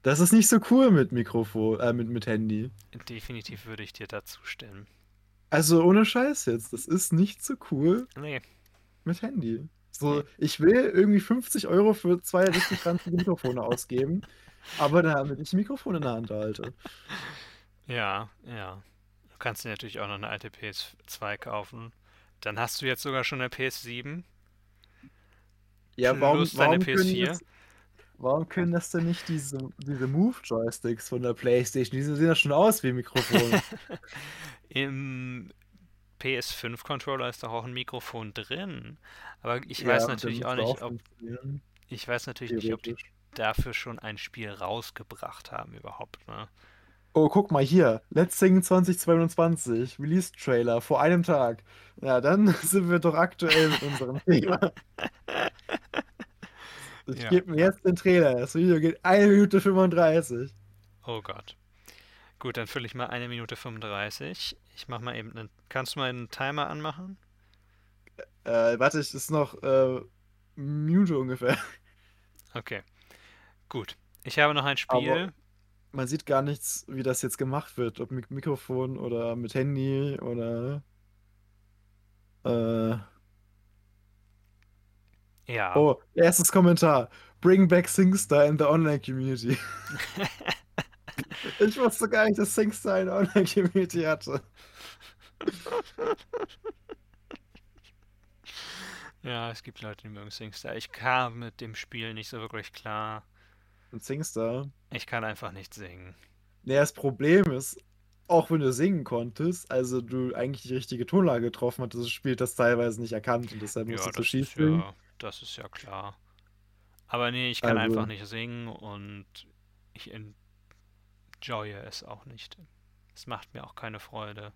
Das ist nicht so cool mit Mikrofon, äh, mit, mit Handy. definitiv würde ich dir dazu stimmen. Also ohne Scheiß jetzt, das ist nicht so cool Nee, mit Handy. So, ich will irgendwie 50 Euro für zwei richtig ranzige Mikrofone ausgeben, aber damit ich ein Mikrofon in der Hand halte. Ja, ja. Du kannst dir natürlich auch noch eine alte PS2 kaufen. Dann hast du jetzt sogar schon eine PS7 Ja, warum, plus warum können PS4. das, warum können das denn nicht diese, diese Move-Joysticks von der PlayStation? Die sehen ja schon aus wie Mikrofone. *laughs* Im PS5-Controller ist doch auch ein Mikrofon drin. Aber ich Ja, weiß natürlich auch nicht, ob ich weiß natürlich nicht, ob die dafür schon ein Spiel rausgebracht haben überhaupt, ne? Oh, guck mal hier. Let's Sing 2022. Release-Trailer vor einem Tag. Ja, dann *laughs* sind wir doch aktuell mit unserem *laughs* Thema. *laughs* Ich Ja, gebe mir jetzt den Trailer. Das Video geht 1 Minute 35. Oh Gott. Gut, dann fülle ich mal eine Minute 35. Ich mach mal eben einen. Kannst du mal einen Timer anmachen? Äh, warte, es ist noch äh, Minute ungefähr. Okay, gut. Ich habe noch ein Spiel. Aber man sieht gar nichts, wie das jetzt gemacht wird. Ob mit Mikrofon oder mit Handy oder. Äh, ja. oh, erstes Kommentar. Bring back SingStar in the online community. *laughs* ich wusste gar nicht, dass SingStar eine online community hatte. *laughs* Ja, es gibt Leute, die mögen SingStar. Ich kam mit dem Spiel nicht so wirklich klar. Und SingStar? Ich kann einfach nicht singen. Naja, das Problem ist, auch wenn du singen konntest, also du eigentlich die richtige Tonlage getroffen hattest, das Spiel das teilweise nicht erkannt und deshalb Ja, musstest du das schief ist ja, das ist ja klar. Aber nee, ich kann Also, einfach nicht singen und ich enjoye es auch nicht. Es macht mir auch keine Freude,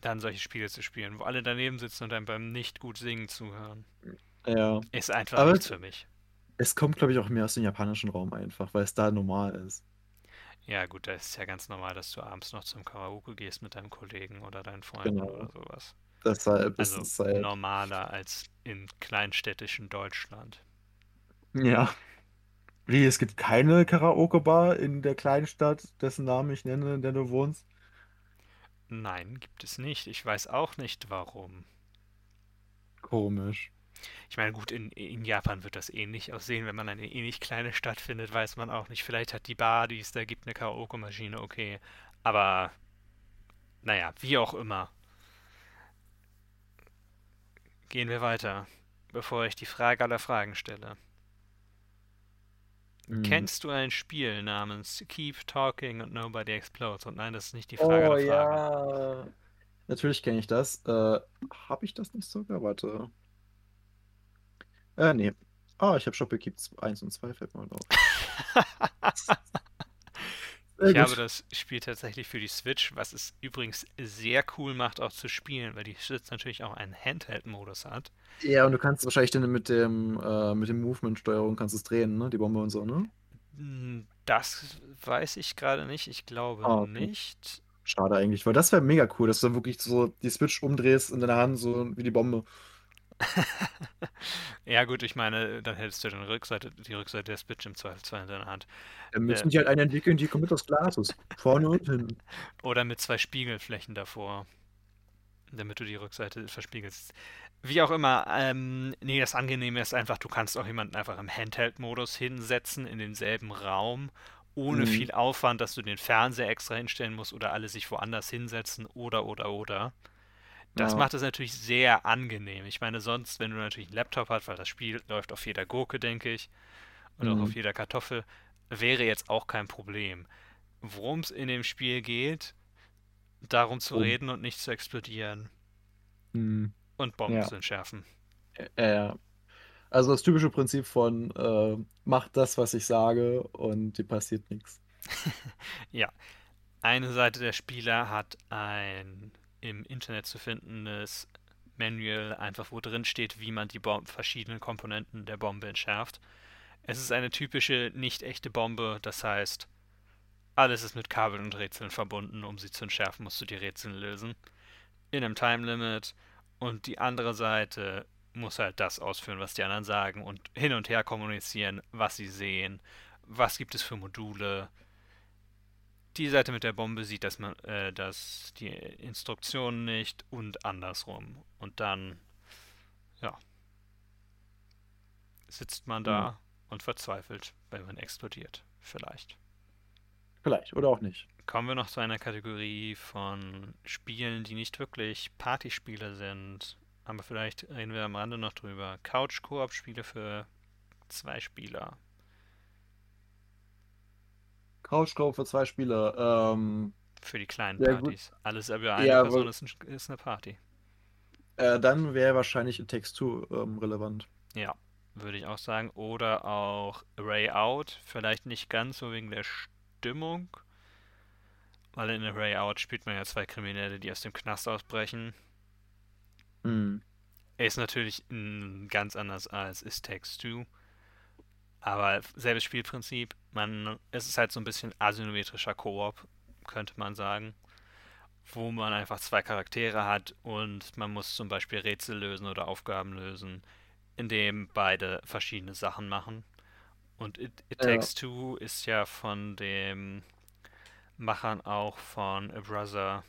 dann solche Spiele zu spielen, wo alle daneben sitzen und dann beim nicht gut singen zuhören. ja. Ist einfach Aber nichts für mich. es kommt, glaube ich, auch mehr aus dem japanischen Raum einfach, weil es da normal ist. Ja, gut, da ist es ja ganz normal, dass du abends noch zum Karaoke gehst mit deinem Kollegen oder deinen Freunden oder Genau. sowas. Deshalb ist Also es halt, normaler als in kleinstädtischen Deutschland. ja. Wie, es gibt keine Karaoke-Bar in der kleinen Stadt, dessen Namen ich nenne, in der du wohnst? Nein, gibt es nicht. Ich weiß auch nicht warum. Komisch. Ich meine, gut, in, in Japan wird das ähnlich aussehen. Wenn man eine ähnlich kleine Stadt findet, weiß man auch nicht. Vielleicht hat die Bar, die es da gibt, eine Karaoke-Maschine, okay. Aber, naja, wie auch immer. Gehen wir weiter, bevor ich die Frage aller Fragen stelle. Hm. Kennst du ein Spiel namens Keep Talking and Nobody Explodes? Und nein, das ist nicht die Frage Oh aller Fragen. ja. Natürlich kenne ich das. Äh, habe ich das nicht sogar? Warte. Äh, nee. Ah, ich habe Shopee 1 und 2, fällt mir halt auf. *laughs* *laughs* Sehr Ich habe gut. das Spiel tatsächlich für die Switch, was es übrigens sehr cool macht, auch zu spielen, weil die Switch natürlich auch einen Handheld-Modus hat. Ja, und du kannst wahrscheinlich dann mit dem, äh, mit dem Movement-Steuerung kannst du es drehen, ne? Die Bombe und so, ne? Hm, Das weiß ich gerade nicht. Ich glaube Ah, okay. nicht. Schade eigentlich, weil das wäre mega cool, dass du dann wirklich so die Switch umdrehst in deiner Hand, so wie die Bombe. *laughs* Ja gut, ich meine, dann hättest du dann Rückseite, die Rückseite der Switch im Zweifelsfall in deiner Hand. Dann Äh, müssen die halt eine entwickeln, die komplett aus Glas ist. Vorne und hinten. oder mit zwei Spiegelflächen davor, damit du die Rückseite verspiegelst. Wie auch immer, ähm, nee, das Angenehme ist einfach, du kannst auch jemanden einfach im Handheld-Modus hinsetzen, in denselben Raum, ohne Mhm. viel Aufwand, dass du den Fernseher extra hinstellen musst oder alle sich woanders hinsetzen oder, oder, oder. Das Ja. macht es natürlich sehr angenehm. Ich meine, sonst, wenn du natürlich einen Laptop hast, weil das Spiel läuft auf jeder Gurke, denke ich, und auch auf Mhm. jeder Kartoffel, wäre jetzt auch kein Problem. Worum es in dem Spiel geht, darum zu Um. reden und nicht zu explodieren Mhm. und Bomben Ja. zu entschärfen. Ja, ja. Also das typische Prinzip von äh, mach das, was ich sage und dir passiert nichts. *laughs* Ja, eine Seite der Spieler hat ein im Internet zu findendes Manual, einfach wo drin steht, wie man die Bom verschiedenen Komponenten der Bombe entschärft. Es ist eine typische nicht echte Bombe, das heißt, alles ist mit Kabeln und Rätseln verbunden. Um sie zu entschärfen, musst du die Rätsel lösen. In einem Time Limit. Und die andere Seite muss halt das ausführen, was die anderen sagen und hin und her kommunizieren, was sie sehen, was gibt es für Module. Die Seite mit der Bombe sieht, dass man, äh, dass die Instruktionen nicht und andersrum. Und dann, ja, sitzt man Mhm. da und verzweifelt, wenn man explodiert. Vielleicht. Vielleicht oder auch nicht. Kommen wir noch zu einer Kategorie von Spielen, die nicht wirklich Partyspiele sind. Aber vielleicht reden wir am Rande noch drüber. Couch-Koop-Spiele für zwei Spieler. Couch Go für zwei Spieler. Ähm, Für die kleinen sehr gut. Partys. Alles über eine Ja, Person ist, ein, ist eine Party. äh, dann wäre wahrscheinlich Two ähm, relevant. Ja, würde ich auch sagen. Oder auch Ray Out. Vielleicht nicht ganz so wegen der Stimmung. Weil in Ray Out spielt man ja zwei Kriminelle, die aus dem Knast ausbrechen. Mhm. Er ist natürlich ganz anders als It Takes Two. Aber selbes Spielprinzip. Man, es ist halt so ein bisschen asymmetrischer Koop, könnte man sagen. wo man einfach zwei Charaktere hat und man muss zum Beispiel Rätsel lösen oder Aufgaben lösen, indem beide verschiedene Sachen machen. Und It, It Ja. Takes Two ist ja von dem Machern auch von A Brother,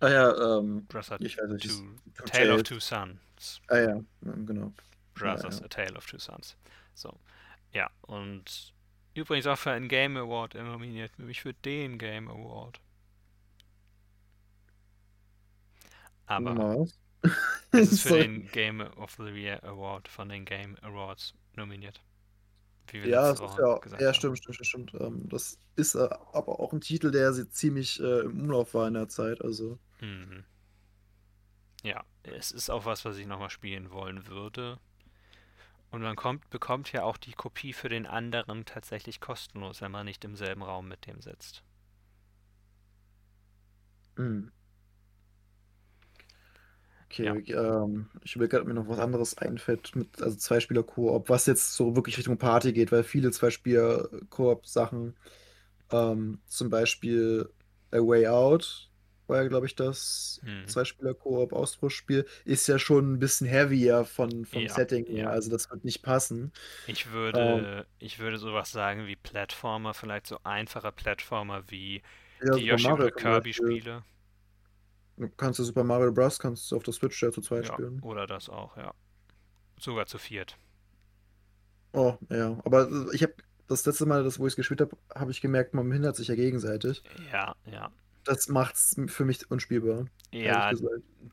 Ah ja, ähm, Brother ich weiß nicht. Two, Tale of. Two Sons. Ah ja, genau. Brothers, ja. A Tale of Two Sons. So. Ja, und übrigens auch für einen Game Award nominiert, nämlich für den Game Award. Aber es ist *laughs* für den Game of the Year Award von den Game Awards nominiert. Ja, das ist ja, gesagt ja, stimmt, stimmt, stimmt. Ähm, das ist äh, aber auch ein Titel, der ziemlich äh, im Umlauf war in der Zeit. Also, Mhm. Ja, es ist auch was, was ich nochmal spielen wollen würde. Und man kommt, bekommt ja auch die Kopie für den anderen tatsächlich kostenlos, wenn man nicht im selben Raum mit dem sitzt. hm. Okay, Ja. ähm, ich will gerade mir noch was anderes einfällt mit, also Zweispieler-Koop, was jetzt so wirklich Richtung Party geht, weil viele Zweispieler-Koop-Sachen, ähm, zum Beispiel A Way Out, war ja, glaube ich, das Mhm. Zweispieler-Koop-Austauschspiel, ist ja schon ein bisschen heavier von, vom Ja, Setting her, ja. also das wird nicht passen. Ich Ähm, würde, ich würde sowas sagen wie Plattformer, vielleicht so einfache Plattformer wie ja, die Yoshi oder. Kirby-Spiele. Du kannst du Super Mario Bros. kannst du auf der Switch ja zu zweit spielen. oder das auch, ja. Sogar zu viert. Oh, ja. Aber ich habe das letzte Mal, das, wo ich es gespielt habe, habe ich gemerkt, man behindert sich ja gegenseitig. Ja, ja. Das macht's für mich unspielbar, Ja,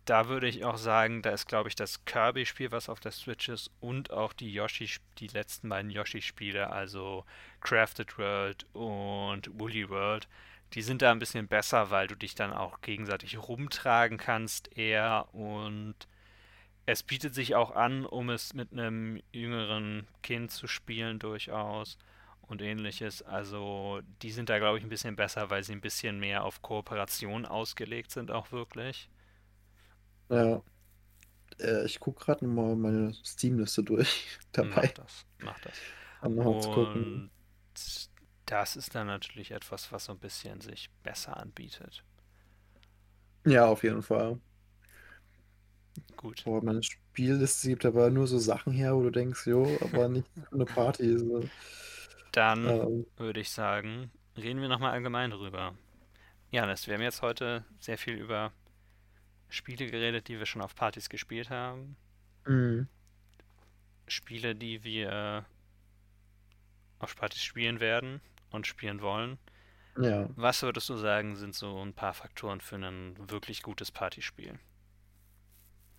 da würde ich auch sagen, da ist, glaube ich, das Kirby-Spiel, was auf der Switch ist, und auch die Yoshi, die letzten beiden Yoshi-Spiele, also Crafted World und Woolly World, die sind da ein bisschen besser, weil du dich dann auch gegenseitig rumtragen kannst eher und es bietet sich auch an, um es mit einem jüngeren Kind zu spielen durchaus und ähnliches. Also die sind da, glaube ich, ein bisschen besser, weil sie ein bisschen mehr auf Kooperation ausgelegt sind auch wirklich. Ja, äh, ich gucke gerade mal meine Steam-Liste durch *laughs* dabei, Mach das, mach das. um. Und das ist dann natürlich etwas, was so ein bisschen sich besser anbietet. Ja, auf jeden Fall. Gut. Boah, meine Spielliste gibt aber nur so Sachen her, wo du denkst, jo, aber nicht eine Party. So. Dann Ähm, würde ich sagen, reden wir nochmal allgemein drüber. Janis, wir haben jetzt heute sehr viel über Spiele geredet, die wir schon auf Partys gespielt haben. mhm. Spiele, die wir auf Partys spielen werden und spielen wollen. Ja. Was würdest du sagen, sind so ein paar Faktoren für ein wirklich gutes Partyspiel?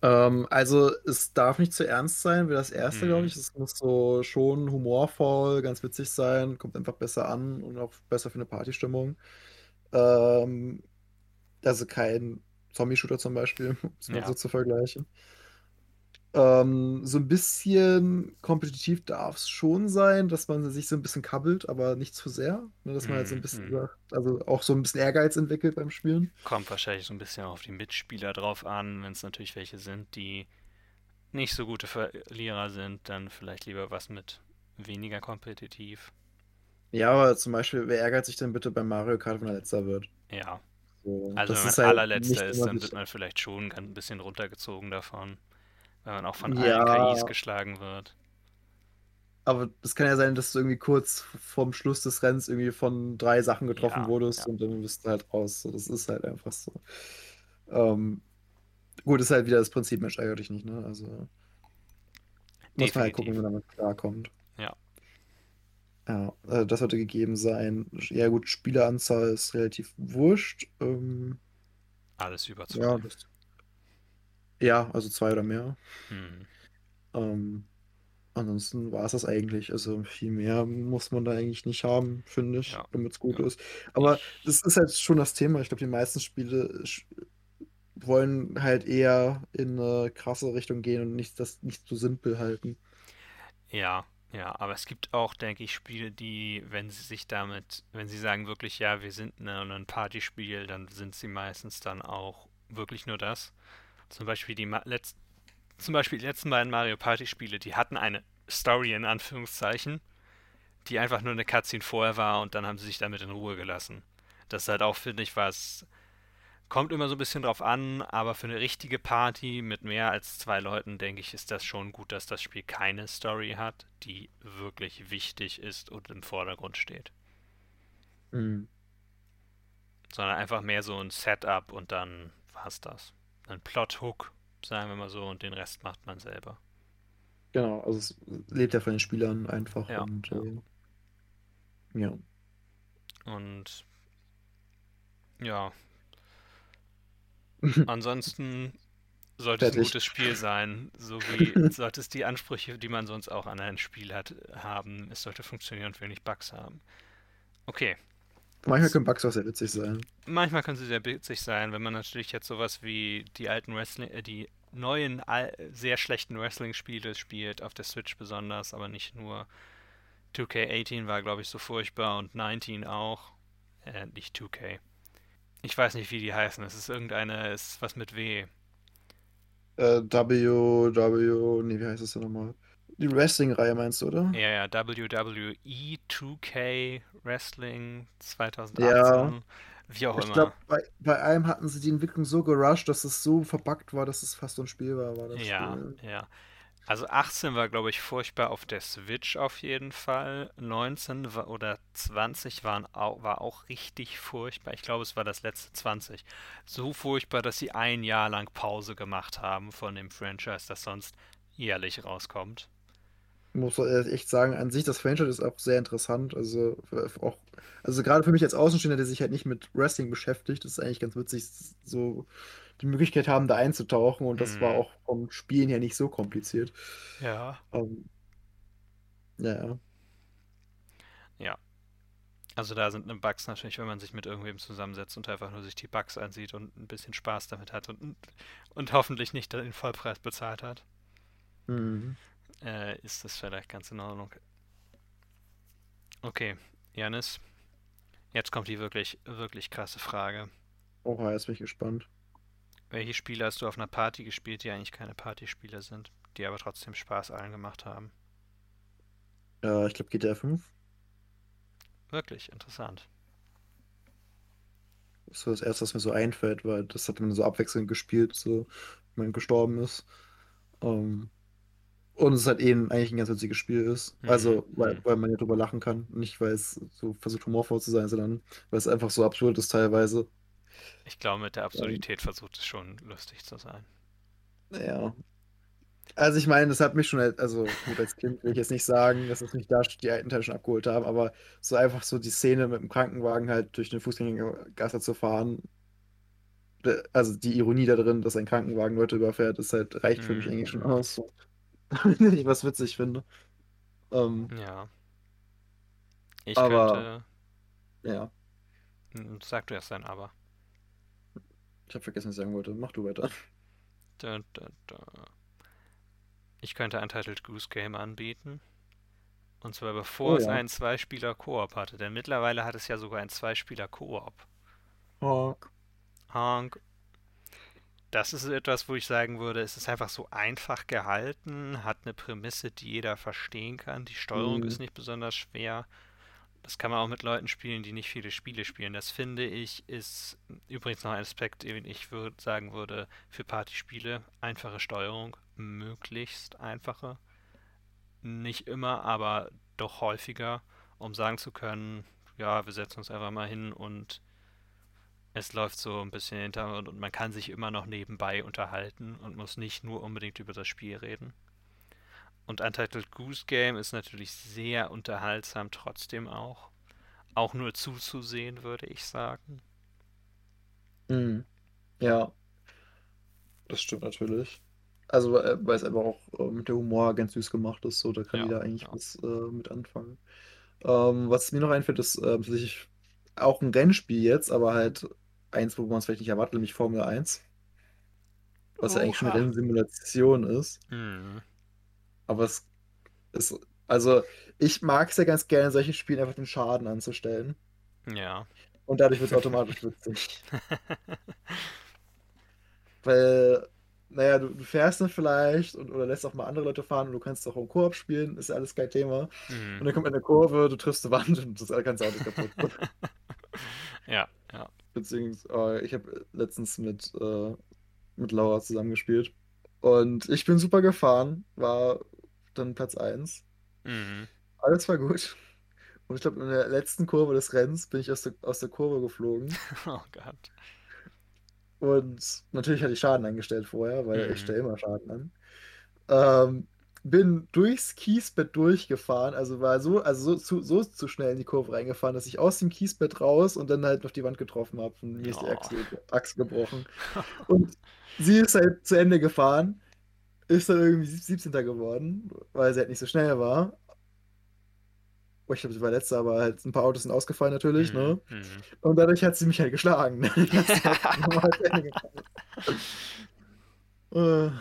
Ähm, also es darf nicht zu ernst sein, wie das erste, glaube Mhm. ich. Es muss so schon humorvoll, ganz witzig sein, kommt einfach besser an und auch besser für eine Partystimmung. Ähm, also kein Zombie-Shooter zum Beispiel, *laughs* um es mal so Ja, zu vergleichen. Ähm, so ein bisschen kompetitiv darf es schon sein, dass man sich so ein bisschen kabbelt, aber nicht zu sehr. Ne, dass man halt so ein bisschen mhm. sagt, also auch so ein bisschen Ehrgeiz entwickelt beim Spielen. Kommt wahrscheinlich so ein bisschen auf die Mitspieler drauf an. Wenn es natürlich welche sind, die nicht so gute Verlierer sind, dann vielleicht lieber was mit weniger kompetitiv. Ja, aber zum Beispiel, wer ärgert sich denn bitte beim Mario Kart, wenn er letzter wird? Ja, So, also wenn man halt allerletzter ist, dann wird man vielleicht schon ein bisschen runtergezogen davon, weil man auch von allen Ja, KIs geschlagen wird. aber es kann ja sein, dass du irgendwie kurz vorm Schluss des Rennens irgendwie von drei Sachen getroffen Ja, wurdest ja, und dann bist du halt raus. So, das ist halt einfach so. Ähm, gut, ist halt wieder das Prinzip, Mensch, ärgere dich nicht, ne? Also muss man halt gucken, wie definitiv. man damit klarkommt. Ja, Ja, äh, das sollte gegeben sein. Ja, gut, Spieleranzahl ist relativ wurscht. Ähm, alles über ja, das, ja, also zwei oder mehr. Hm. Ähm, ansonsten war es das eigentlich. Also viel mehr muss man da eigentlich nicht haben, finde ich, Ja, damit es gut ja. ist. Aber das ist halt schon das Thema. Ich glaube, die meisten Spiele wollen halt eher in eine krasse Richtung gehen und nicht das nicht so simpel halten. ja, ja, aber es gibt auch, denke ich, Spiele, die, wenn sie sich damit, wenn sie sagen wirklich, ja, wir sind ne, ein Partyspiel, dann sind sie meistens dann auch wirklich nur das. Zum Beispiel die Ma letz zum Beispiel die letzten beiden Mario Party Spiele, die hatten eine Story in Anführungszeichen, die einfach nur eine Cutscene vorher war und dann haben sie sich damit in Ruhe gelassen. Das ist halt auch, finde ich, was Kommt immer so ein bisschen drauf an, aber für eine richtige Party mit mehr als zwei Leuten, denke ich, ist das schon gut, dass das Spiel keine Story hat, die wirklich wichtig ist und im Vordergrund steht. Mhm. Sondern einfach mehr so ein Setup und dann war's das. Ein Plot-Hook, sagen wir mal so, und den Rest macht man selber. Genau, also es lebt ja von den Spielern einfach Ja, und ja. äh, ja. Und ja, *laughs* ansonsten sollte es ein Fertig. gutes Spiel sein, so wie *laughs* sollte es die Ansprüche, die man sonst auch an ein Spiel hat, haben. Es sollte funktionieren und wenig Bugs haben. Okay, Manchmal können Bugs auch sehr witzig sein. manchmal können sie sehr witzig sein, wenn man natürlich jetzt sowas wie die alten Wrestling, äh, die neuen, sehr schlechten Wrestling-Spiele spielt, auf der Switch besonders, aber nicht nur. 2K18 war, glaube ich, so furchtbar und 19 auch. Äh, nicht 2K. Ich weiß nicht, wie die heißen. Es ist irgendeine, es ist was mit W. Äh, W, W, nee, wie heißt das denn nochmal? Die Wrestling-Reihe meinst du, oder? Ja, ja, WWE 2K Wrestling Ja. 2018. Wie auch Ich immer. glaube, bei, bei einem hatten sie die Entwicklung so gerusht, dass es so verpackt war, dass es fast unspielbar war, das Ja, Spiel. ja. Also 18 war, glaube ich, furchtbar auf der Switch auf jeden Fall. 19 war, oder 20 waren auch, war auch richtig furchtbar. Ich glaube, es war das letzte 20. So furchtbar, dass sie ein Jahr lang Pause gemacht haben von dem Franchise, das sonst jährlich rauskommt. Muss echt sagen, an sich das Franchise ist auch sehr interessant. Also äh, auch, also gerade für mich als Außenstehender, der sich halt nicht mit Wrestling beschäftigt, ist es eigentlich ganz witzig, so die Möglichkeit haben, da einzutauchen. Und das war Hm, auch vom Spielen her nicht so kompliziert. ja. Ähm, ja, ja. Ja. Also da sind ne Bugs natürlich, wenn man sich mit irgendwem zusammensetzt und einfach nur sich die Bugs ansieht und ein bisschen Spaß damit hat und, und hoffentlich nicht den Vollpreis bezahlt hat, Mhm. Äh, ist das vielleicht ganz in Ordnung. Okay, Janis, jetzt kommt die wirklich, wirklich krasse Frage. Oha, jetzt bin ich gespannt. Welche Spiele hast du auf einer Party gespielt, die eigentlich keine Partyspiele sind, die aber trotzdem Spaß allen gemacht haben? Ja, ich glaube GTA 5. Wirklich interessant. Das ist so das Erste, was mir so einfällt, weil das hat man so abwechselnd gespielt, so wenn man gestorben ist. Ähm, und es halt eh eigentlich ein ganz witziges Spiel ist. Mhm, Also, weil, mhm. weil man ja drüber lachen kann. Nicht, weil es so versucht humorvoll zu sein, sondern weil es einfach so absurd ist teilweise. Ich glaube, mit der Ähm, Absurdität versucht es schon lustig zu sein. ja. Also ich meine, das hat mich schon, als- also gut, als Kind will ich jetzt nicht sagen, dass es mich da die alten Teile schon abgeholt haben, aber so einfach so die Szene mit dem Krankenwagen halt durch eine Fußgängergasse zu fahren, also die Ironie da drin, dass ein Krankenwagen Leute überfährt, ist halt, reicht für mich Mhm, eigentlich schon aus, *laughs* wenn ich was witzig finde. Ähm, Ja. Ich aber könnte. ja, Hm, Sag du erst ein Aber. ich habe vergessen, was ich sagen wollte. Mach du weiter. Da, da, da. Ich könnte ein Titled Goose Game anbieten. Und zwar bevor Oh es ja. einen Zweispieler-Koop hatte. Denn mittlerweile hat es ja sogar einen Zweispieler-Koop. Honk. Honk. Das ist etwas, wo ich sagen würde, es ist einfach so einfach gehalten, hat eine Prämisse, die jeder verstehen kann. Die Steuerung Hm, ist nicht besonders schwer. Das kann man auch mit Leuten spielen, die nicht viele Spiele spielen. Das finde ich ist übrigens noch ein Aspekt, den ich würd, sagen würde, für Partyspiele. Einfache Steuerung, möglichst einfache. Nicht immer, aber doch häufiger, um sagen zu können, ja, wir setzen uns einfach mal hin und es läuft so ein bisschen hinter und, und man kann sich immer noch nebenbei unterhalten und muss nicht nur unbedingt über das Spiel reden. Und Untitled Goose Game ist natürlich sehr unterhaltsam trotzdem auch. Auch nur zuzusehen, würde ich sagen. hm. Ja, das stimmt natürlich. Also, äh, weil es einfach auch äh, mit der Humor ganz süß gemacht ist, so, da kann Ja, jeder eigentlich ja. was äh, mit anfangen. Ähm, was mir noch einfällt, ist äh, tatsächlich auch ein Rennspiel jetzt, aber halt eins, wo man es vielleicht nicht erwartet, nämlich Formel Eins, was ja eigentlich schon eine Oha. Rennsimulation ist. Hm. Aber es ist, also ich mag es ja ganz gerne, in solchen Spielen einfach den Schaden anzustellen. Ja. Und dadurch wird es automatisch witzig. *laughs* Weil, naja, du, du fährst dann vielleicht und, oder lässt auch mal andere Leute fahren und du kannst auch im Koop spielen, ist ja alles kein Thema. Und Hm. dann kommt eine Kurve, du triffst eine Wand und das ganze Auto ist kaputt. *laughs* Ja, ja. Beziehungsweise, äh, ich habe letztens mit, äh, mit Laura zusammengespielt. Und ich bin super gefahren, war dann Platz 1. Mhm. Alles war gut. Und ich glaube, in der letzten Kurve des Rennens bin ich aus der, aus der Kurve geflogen. *laughs* Oh Gott. Und natürlich hatte ich Schaden eingestellt vorher, weil Mhm. ich stelle immer Schaden an. Ähm, bin durchs Kiesbett durchgefahren, also war so, also so zu, so zu schnell in die Kurve reingefahren, dass ich aus dem Kiesbett raus und dann halt noch die Wand getroffen habe und mir ist die Oh. Achse, Achse gebrochen. *laughs* Und sie ist halt zu Ende gefahren, ist dann irgendwie 17. geworden, weil sie halt nicht so schnell war. Oh, ich glaube, sie war letzter, aber halt ein paar Autos sind ausgefallen natürlich, ne? Mhm. Mhm. Und dadurch hat sie mich halt geschlagen. *laughs* *laughs* Das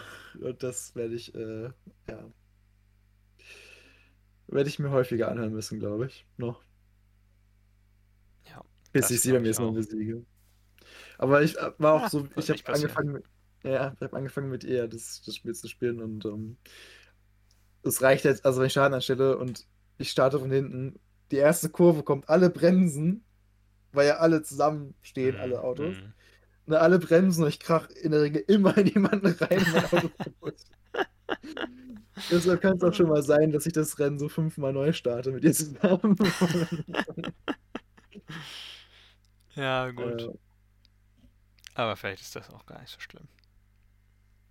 Und das werde ich, äh, ja. Werde ich mir häufiger anhören müssen, glaube ich. Noch. Ja, Bis ich sie beim ich nächsten Mal besiege. Aber ich äh, war auch Ah, so, ich habe angefangen mit, ja, ich habe angefangen mit ihr das, das Spiel zu spielen und ähm, es reicht jetzt, also wenn ich Schaden anstelle und ich starte von hinten, die erste Kurve kommt, alle bremsen, weil ja alle zusammenstehen, Mhm. alle Autos. Mhm. Und alle bremsen und ich krach in der Regel immer in jemanden rein. *laughs* Deshalb kann es auch schon mal sein, dass ich das Rennen so fünfmal neu starte mit ihr *laughs* zusammen. Ja, gut. äh, Aber vielleicht ist das auch gar nicht so schlimm.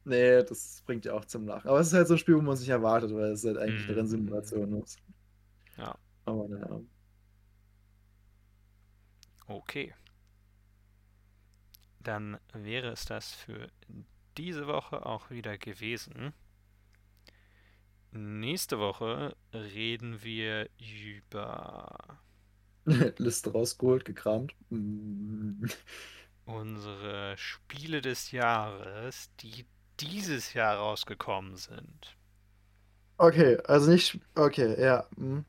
nee, das bringt ja auch zum Lachen. Aber es ist halt so ein Spiel, wo man sich erwartet, weil es halt eigentlich eine Mhm. Rennsimulation ist. Ja. Aber naja. Okay. Dann wäre es das für diese Woche auch wieder gewesen. Nächste Woche reden wir über *laughs* Liste rausgeholt, gekramt. Mm. unsere Spiele des Jahres, die dieses Jahr rausgekommen sind. Okay, also nicht. Okay, ja. mm.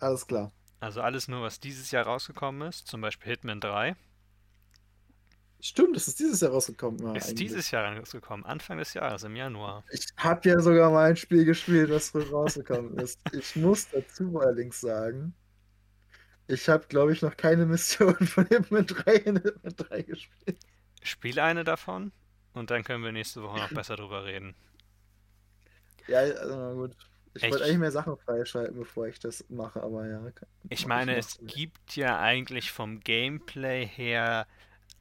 Alles klar. Also alles nur, was dieses Jahr rausgekommen ist, zum Beispiel Hitman 3, Stimmt, das ist dieses Jahr rausgekommen. Ja, ist eigentlich. dieses Jahr rausgekommen, Anfang des Jahres, im Januar. Ich habe ja sogar mal ein Spiel gespielt, was früh rausgekommen *laughs* ist. Ich muss dazu allerdings sagen, ich habe, glaube ich, noch keine Mission *laughs* von Hitman 3 in Hitman 3 gespielt. Spiel eine davon und dann können wir nächste Woche noch *laughs* besser drüber reden. Ja, also na gut. Ich Echt? wollte eigentlich mehr Sachen freischalten, bevor ich das mache, aber ja. Ich meine, noch. es gibt ja eigentlich vom Gameplay her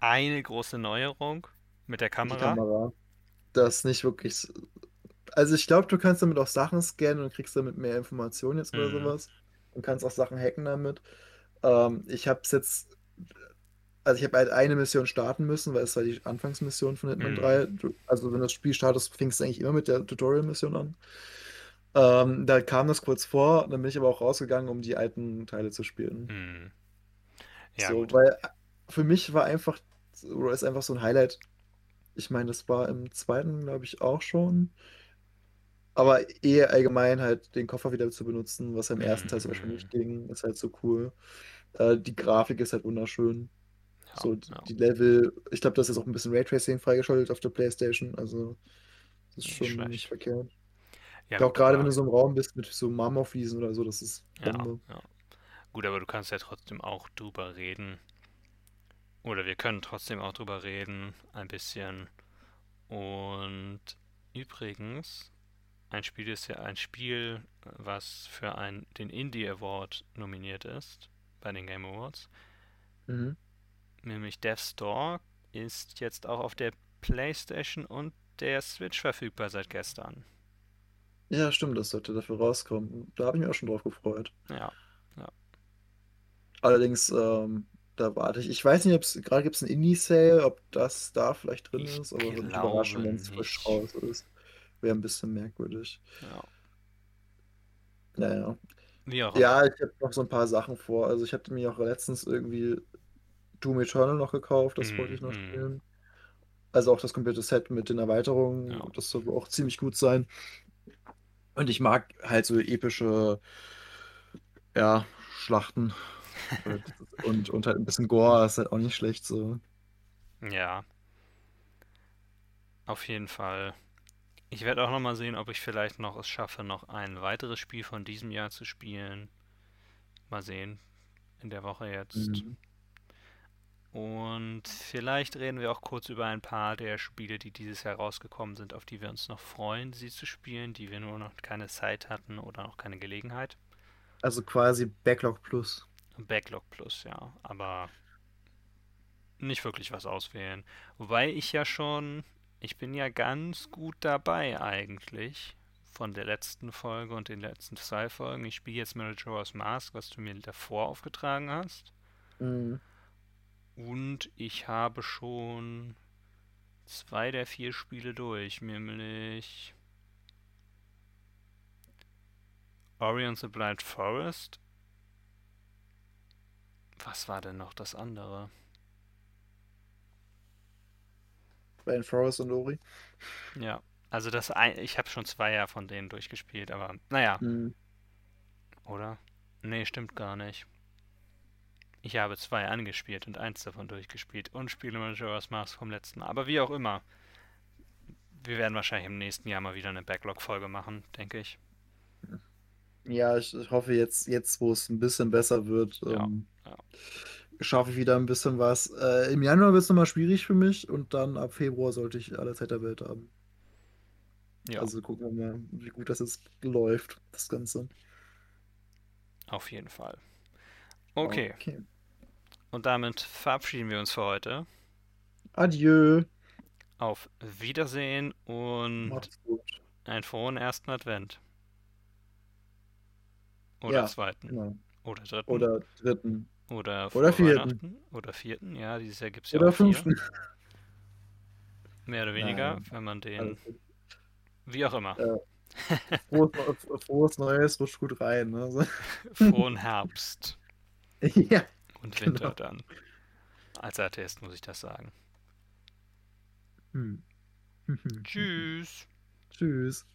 eine große Neuerung mit der Die Kamera. Kamera. Das nicht wirklich. Also ich glaube, du kannst damit auch Sachen scannen und kriegst damit mehr Informationen jetzt oder Mhm. sowas. Und kannst auch Sachen hacken damit. Ähm, ich habe es jetzt. Also ich habe halt eine Mission starten müssen, weil es war die Anfangsmission von Hitman Mhm. 3. Du, also wenn du das Spiel startest, fängst du eigentlich immer mit der Tutorial-Mission an. Ähm, da kam das kurz vor, dann bin ich aber auch rausgegangen, um die alten Teile zu spielen. Hm. Ja, so, gut. weil für mich war einfach, oder ist einfach so ein Highlight. Ich meine, das war im zweiten, glaube ich, auch schon. Aber eher allgemein halt den Koffer wieder zu benutzen, was im ersten Teil zum Beispiel Mhm. nicht ging, ist halt so cool. Äh, die Grafik ist halt wunderschön. Ja, So, ja. die Level, ich glaube, das ist auch ein bisschen Raytracing freigeschaltet auf der PlayStation, also das ist schon schlecht. nicht verkehrt. Ja, auch gerade wenn du so im Raum bist mit so Marmorfliesen oder so, das ist Ja, Bombe. ja. Gut, aber du kannst ja trotzdem auch drüber reden. Oder wir können trotzdem auch drüber reden, ein bisschen. Und übrigens, ein Spiel ist ja ein Spiel, was für ein, den Indie Award nominiert ist bei den Game Awards. Mhm. Nämlich Death's Door ist jetzt auch auf der PlayStation und der Switch verfügbar seit gestern. Ja, stimmt, das sollte dafür rauskommen. Da habe ich mich auch schon drauf gefreut. Ja, Allerdings, ähm, da warte ich. Ich weiß nicht, ob es gerade gibt es einen Indie-Sale, ob das da vielleicht drin Ich ist, aber mich glaube überraschen, wenn es frisch raus ist. Wäre ein bisschen merkwürdig. ja. Naja. Wie auch. Ja, ich habe noch so ein paar Sachen vor. Also ich hatte mir auch letztens irgendwie Doom Eternal noch gekauft, das wollte ich noch Mhm. spielen. Also auch das komplette Set mit den Erweiterungen, Ja. das soll auch ziemlich gut sein. Und ich mag halt so epische, ja, Schlachten. *laughs* und, und halt ein bisschen Gore ist halt auch nicht schlecht so. Ja. Auf jeden Fall. Ich werde auch noch mal sehen, ob ich vielleicht noch es schaffe, noch ein weiteres Spiel von diesem Jahr zu spielen. Mal sehen. In der Woche jetzt. Mhm. Und vielleicht reden wir auch kurz über ein paar der Spiele, die dieses Jahr rausgekommen sind, auf die wir uns noch freuen, sie zu spielen, die wir nur noch keine Zeit hatten oder noch keine Gelegenheit. Also quasi Backlog Plus. Backlog Plus, ja. Aber nicht wirklich was auswählen. Wobei ich ja schon, ich bin ja ganz gut dabei eigentlich von der letzten Folge und den letzten zwei Folgen. Ich spiele jetzt Majora's Mask, was du mir davor aufgetragen hast. Mhm. Und ich habe schon zwei der vier Spiele durch, nämlich Ori and the Blind Forest. Was war denn noch das andere? Blind Forest und Ori. Ja, also das ein, ich habe schon zwei ja von denen durchgespielt, aber naja. Mhm. Oder? Nee, stimmt gar nicht. Ich habe zwei angespielt und eins davon durchgespielt und spiele Majora's Mask vom letzten Mal. Aber wie auch immer. Wir werden wahrscheinlich im nächsten Jahr mal wieder eine Backlog-Folge machen, denke ich. Ja, ich, ich hoffe jetzt, jetzt, wo es ein bisschen besser wird, Ja, ähm, ja. schaffe ich wieder ein bisschen was. Äh, Im Januar wird es nochmal schwierig für mich und dann ab Februar sollte ich alle Zeit der Welt haben. Ja, Also gucken wir mal, wie gut das jetzt läuft, das Ganze. auf jeden Fall. Okay, Okay. und damit verabschieden wir uns für heute. Adieu. Auf Wiedersehen und einen frohen ersten Advent. Oder Ja, zweiten. genau. Oder dritten. Oder dritten. Oder, Oder vierten. Oder vierten. Ja, dieses Jahr gibt es ja Oder auch vier. fünften. Mehr oder weniger, Nein. wenn man den. Wie auch immer. Ja. *laughs* Frohes, frohes Neues, rutscht gut rein. Ne? *laughs* Frohen Herbst *laughs* ja. und Genau. Winter dann. Als Atheist muss ich das sagen. Hm. Tschüss. Tschüss.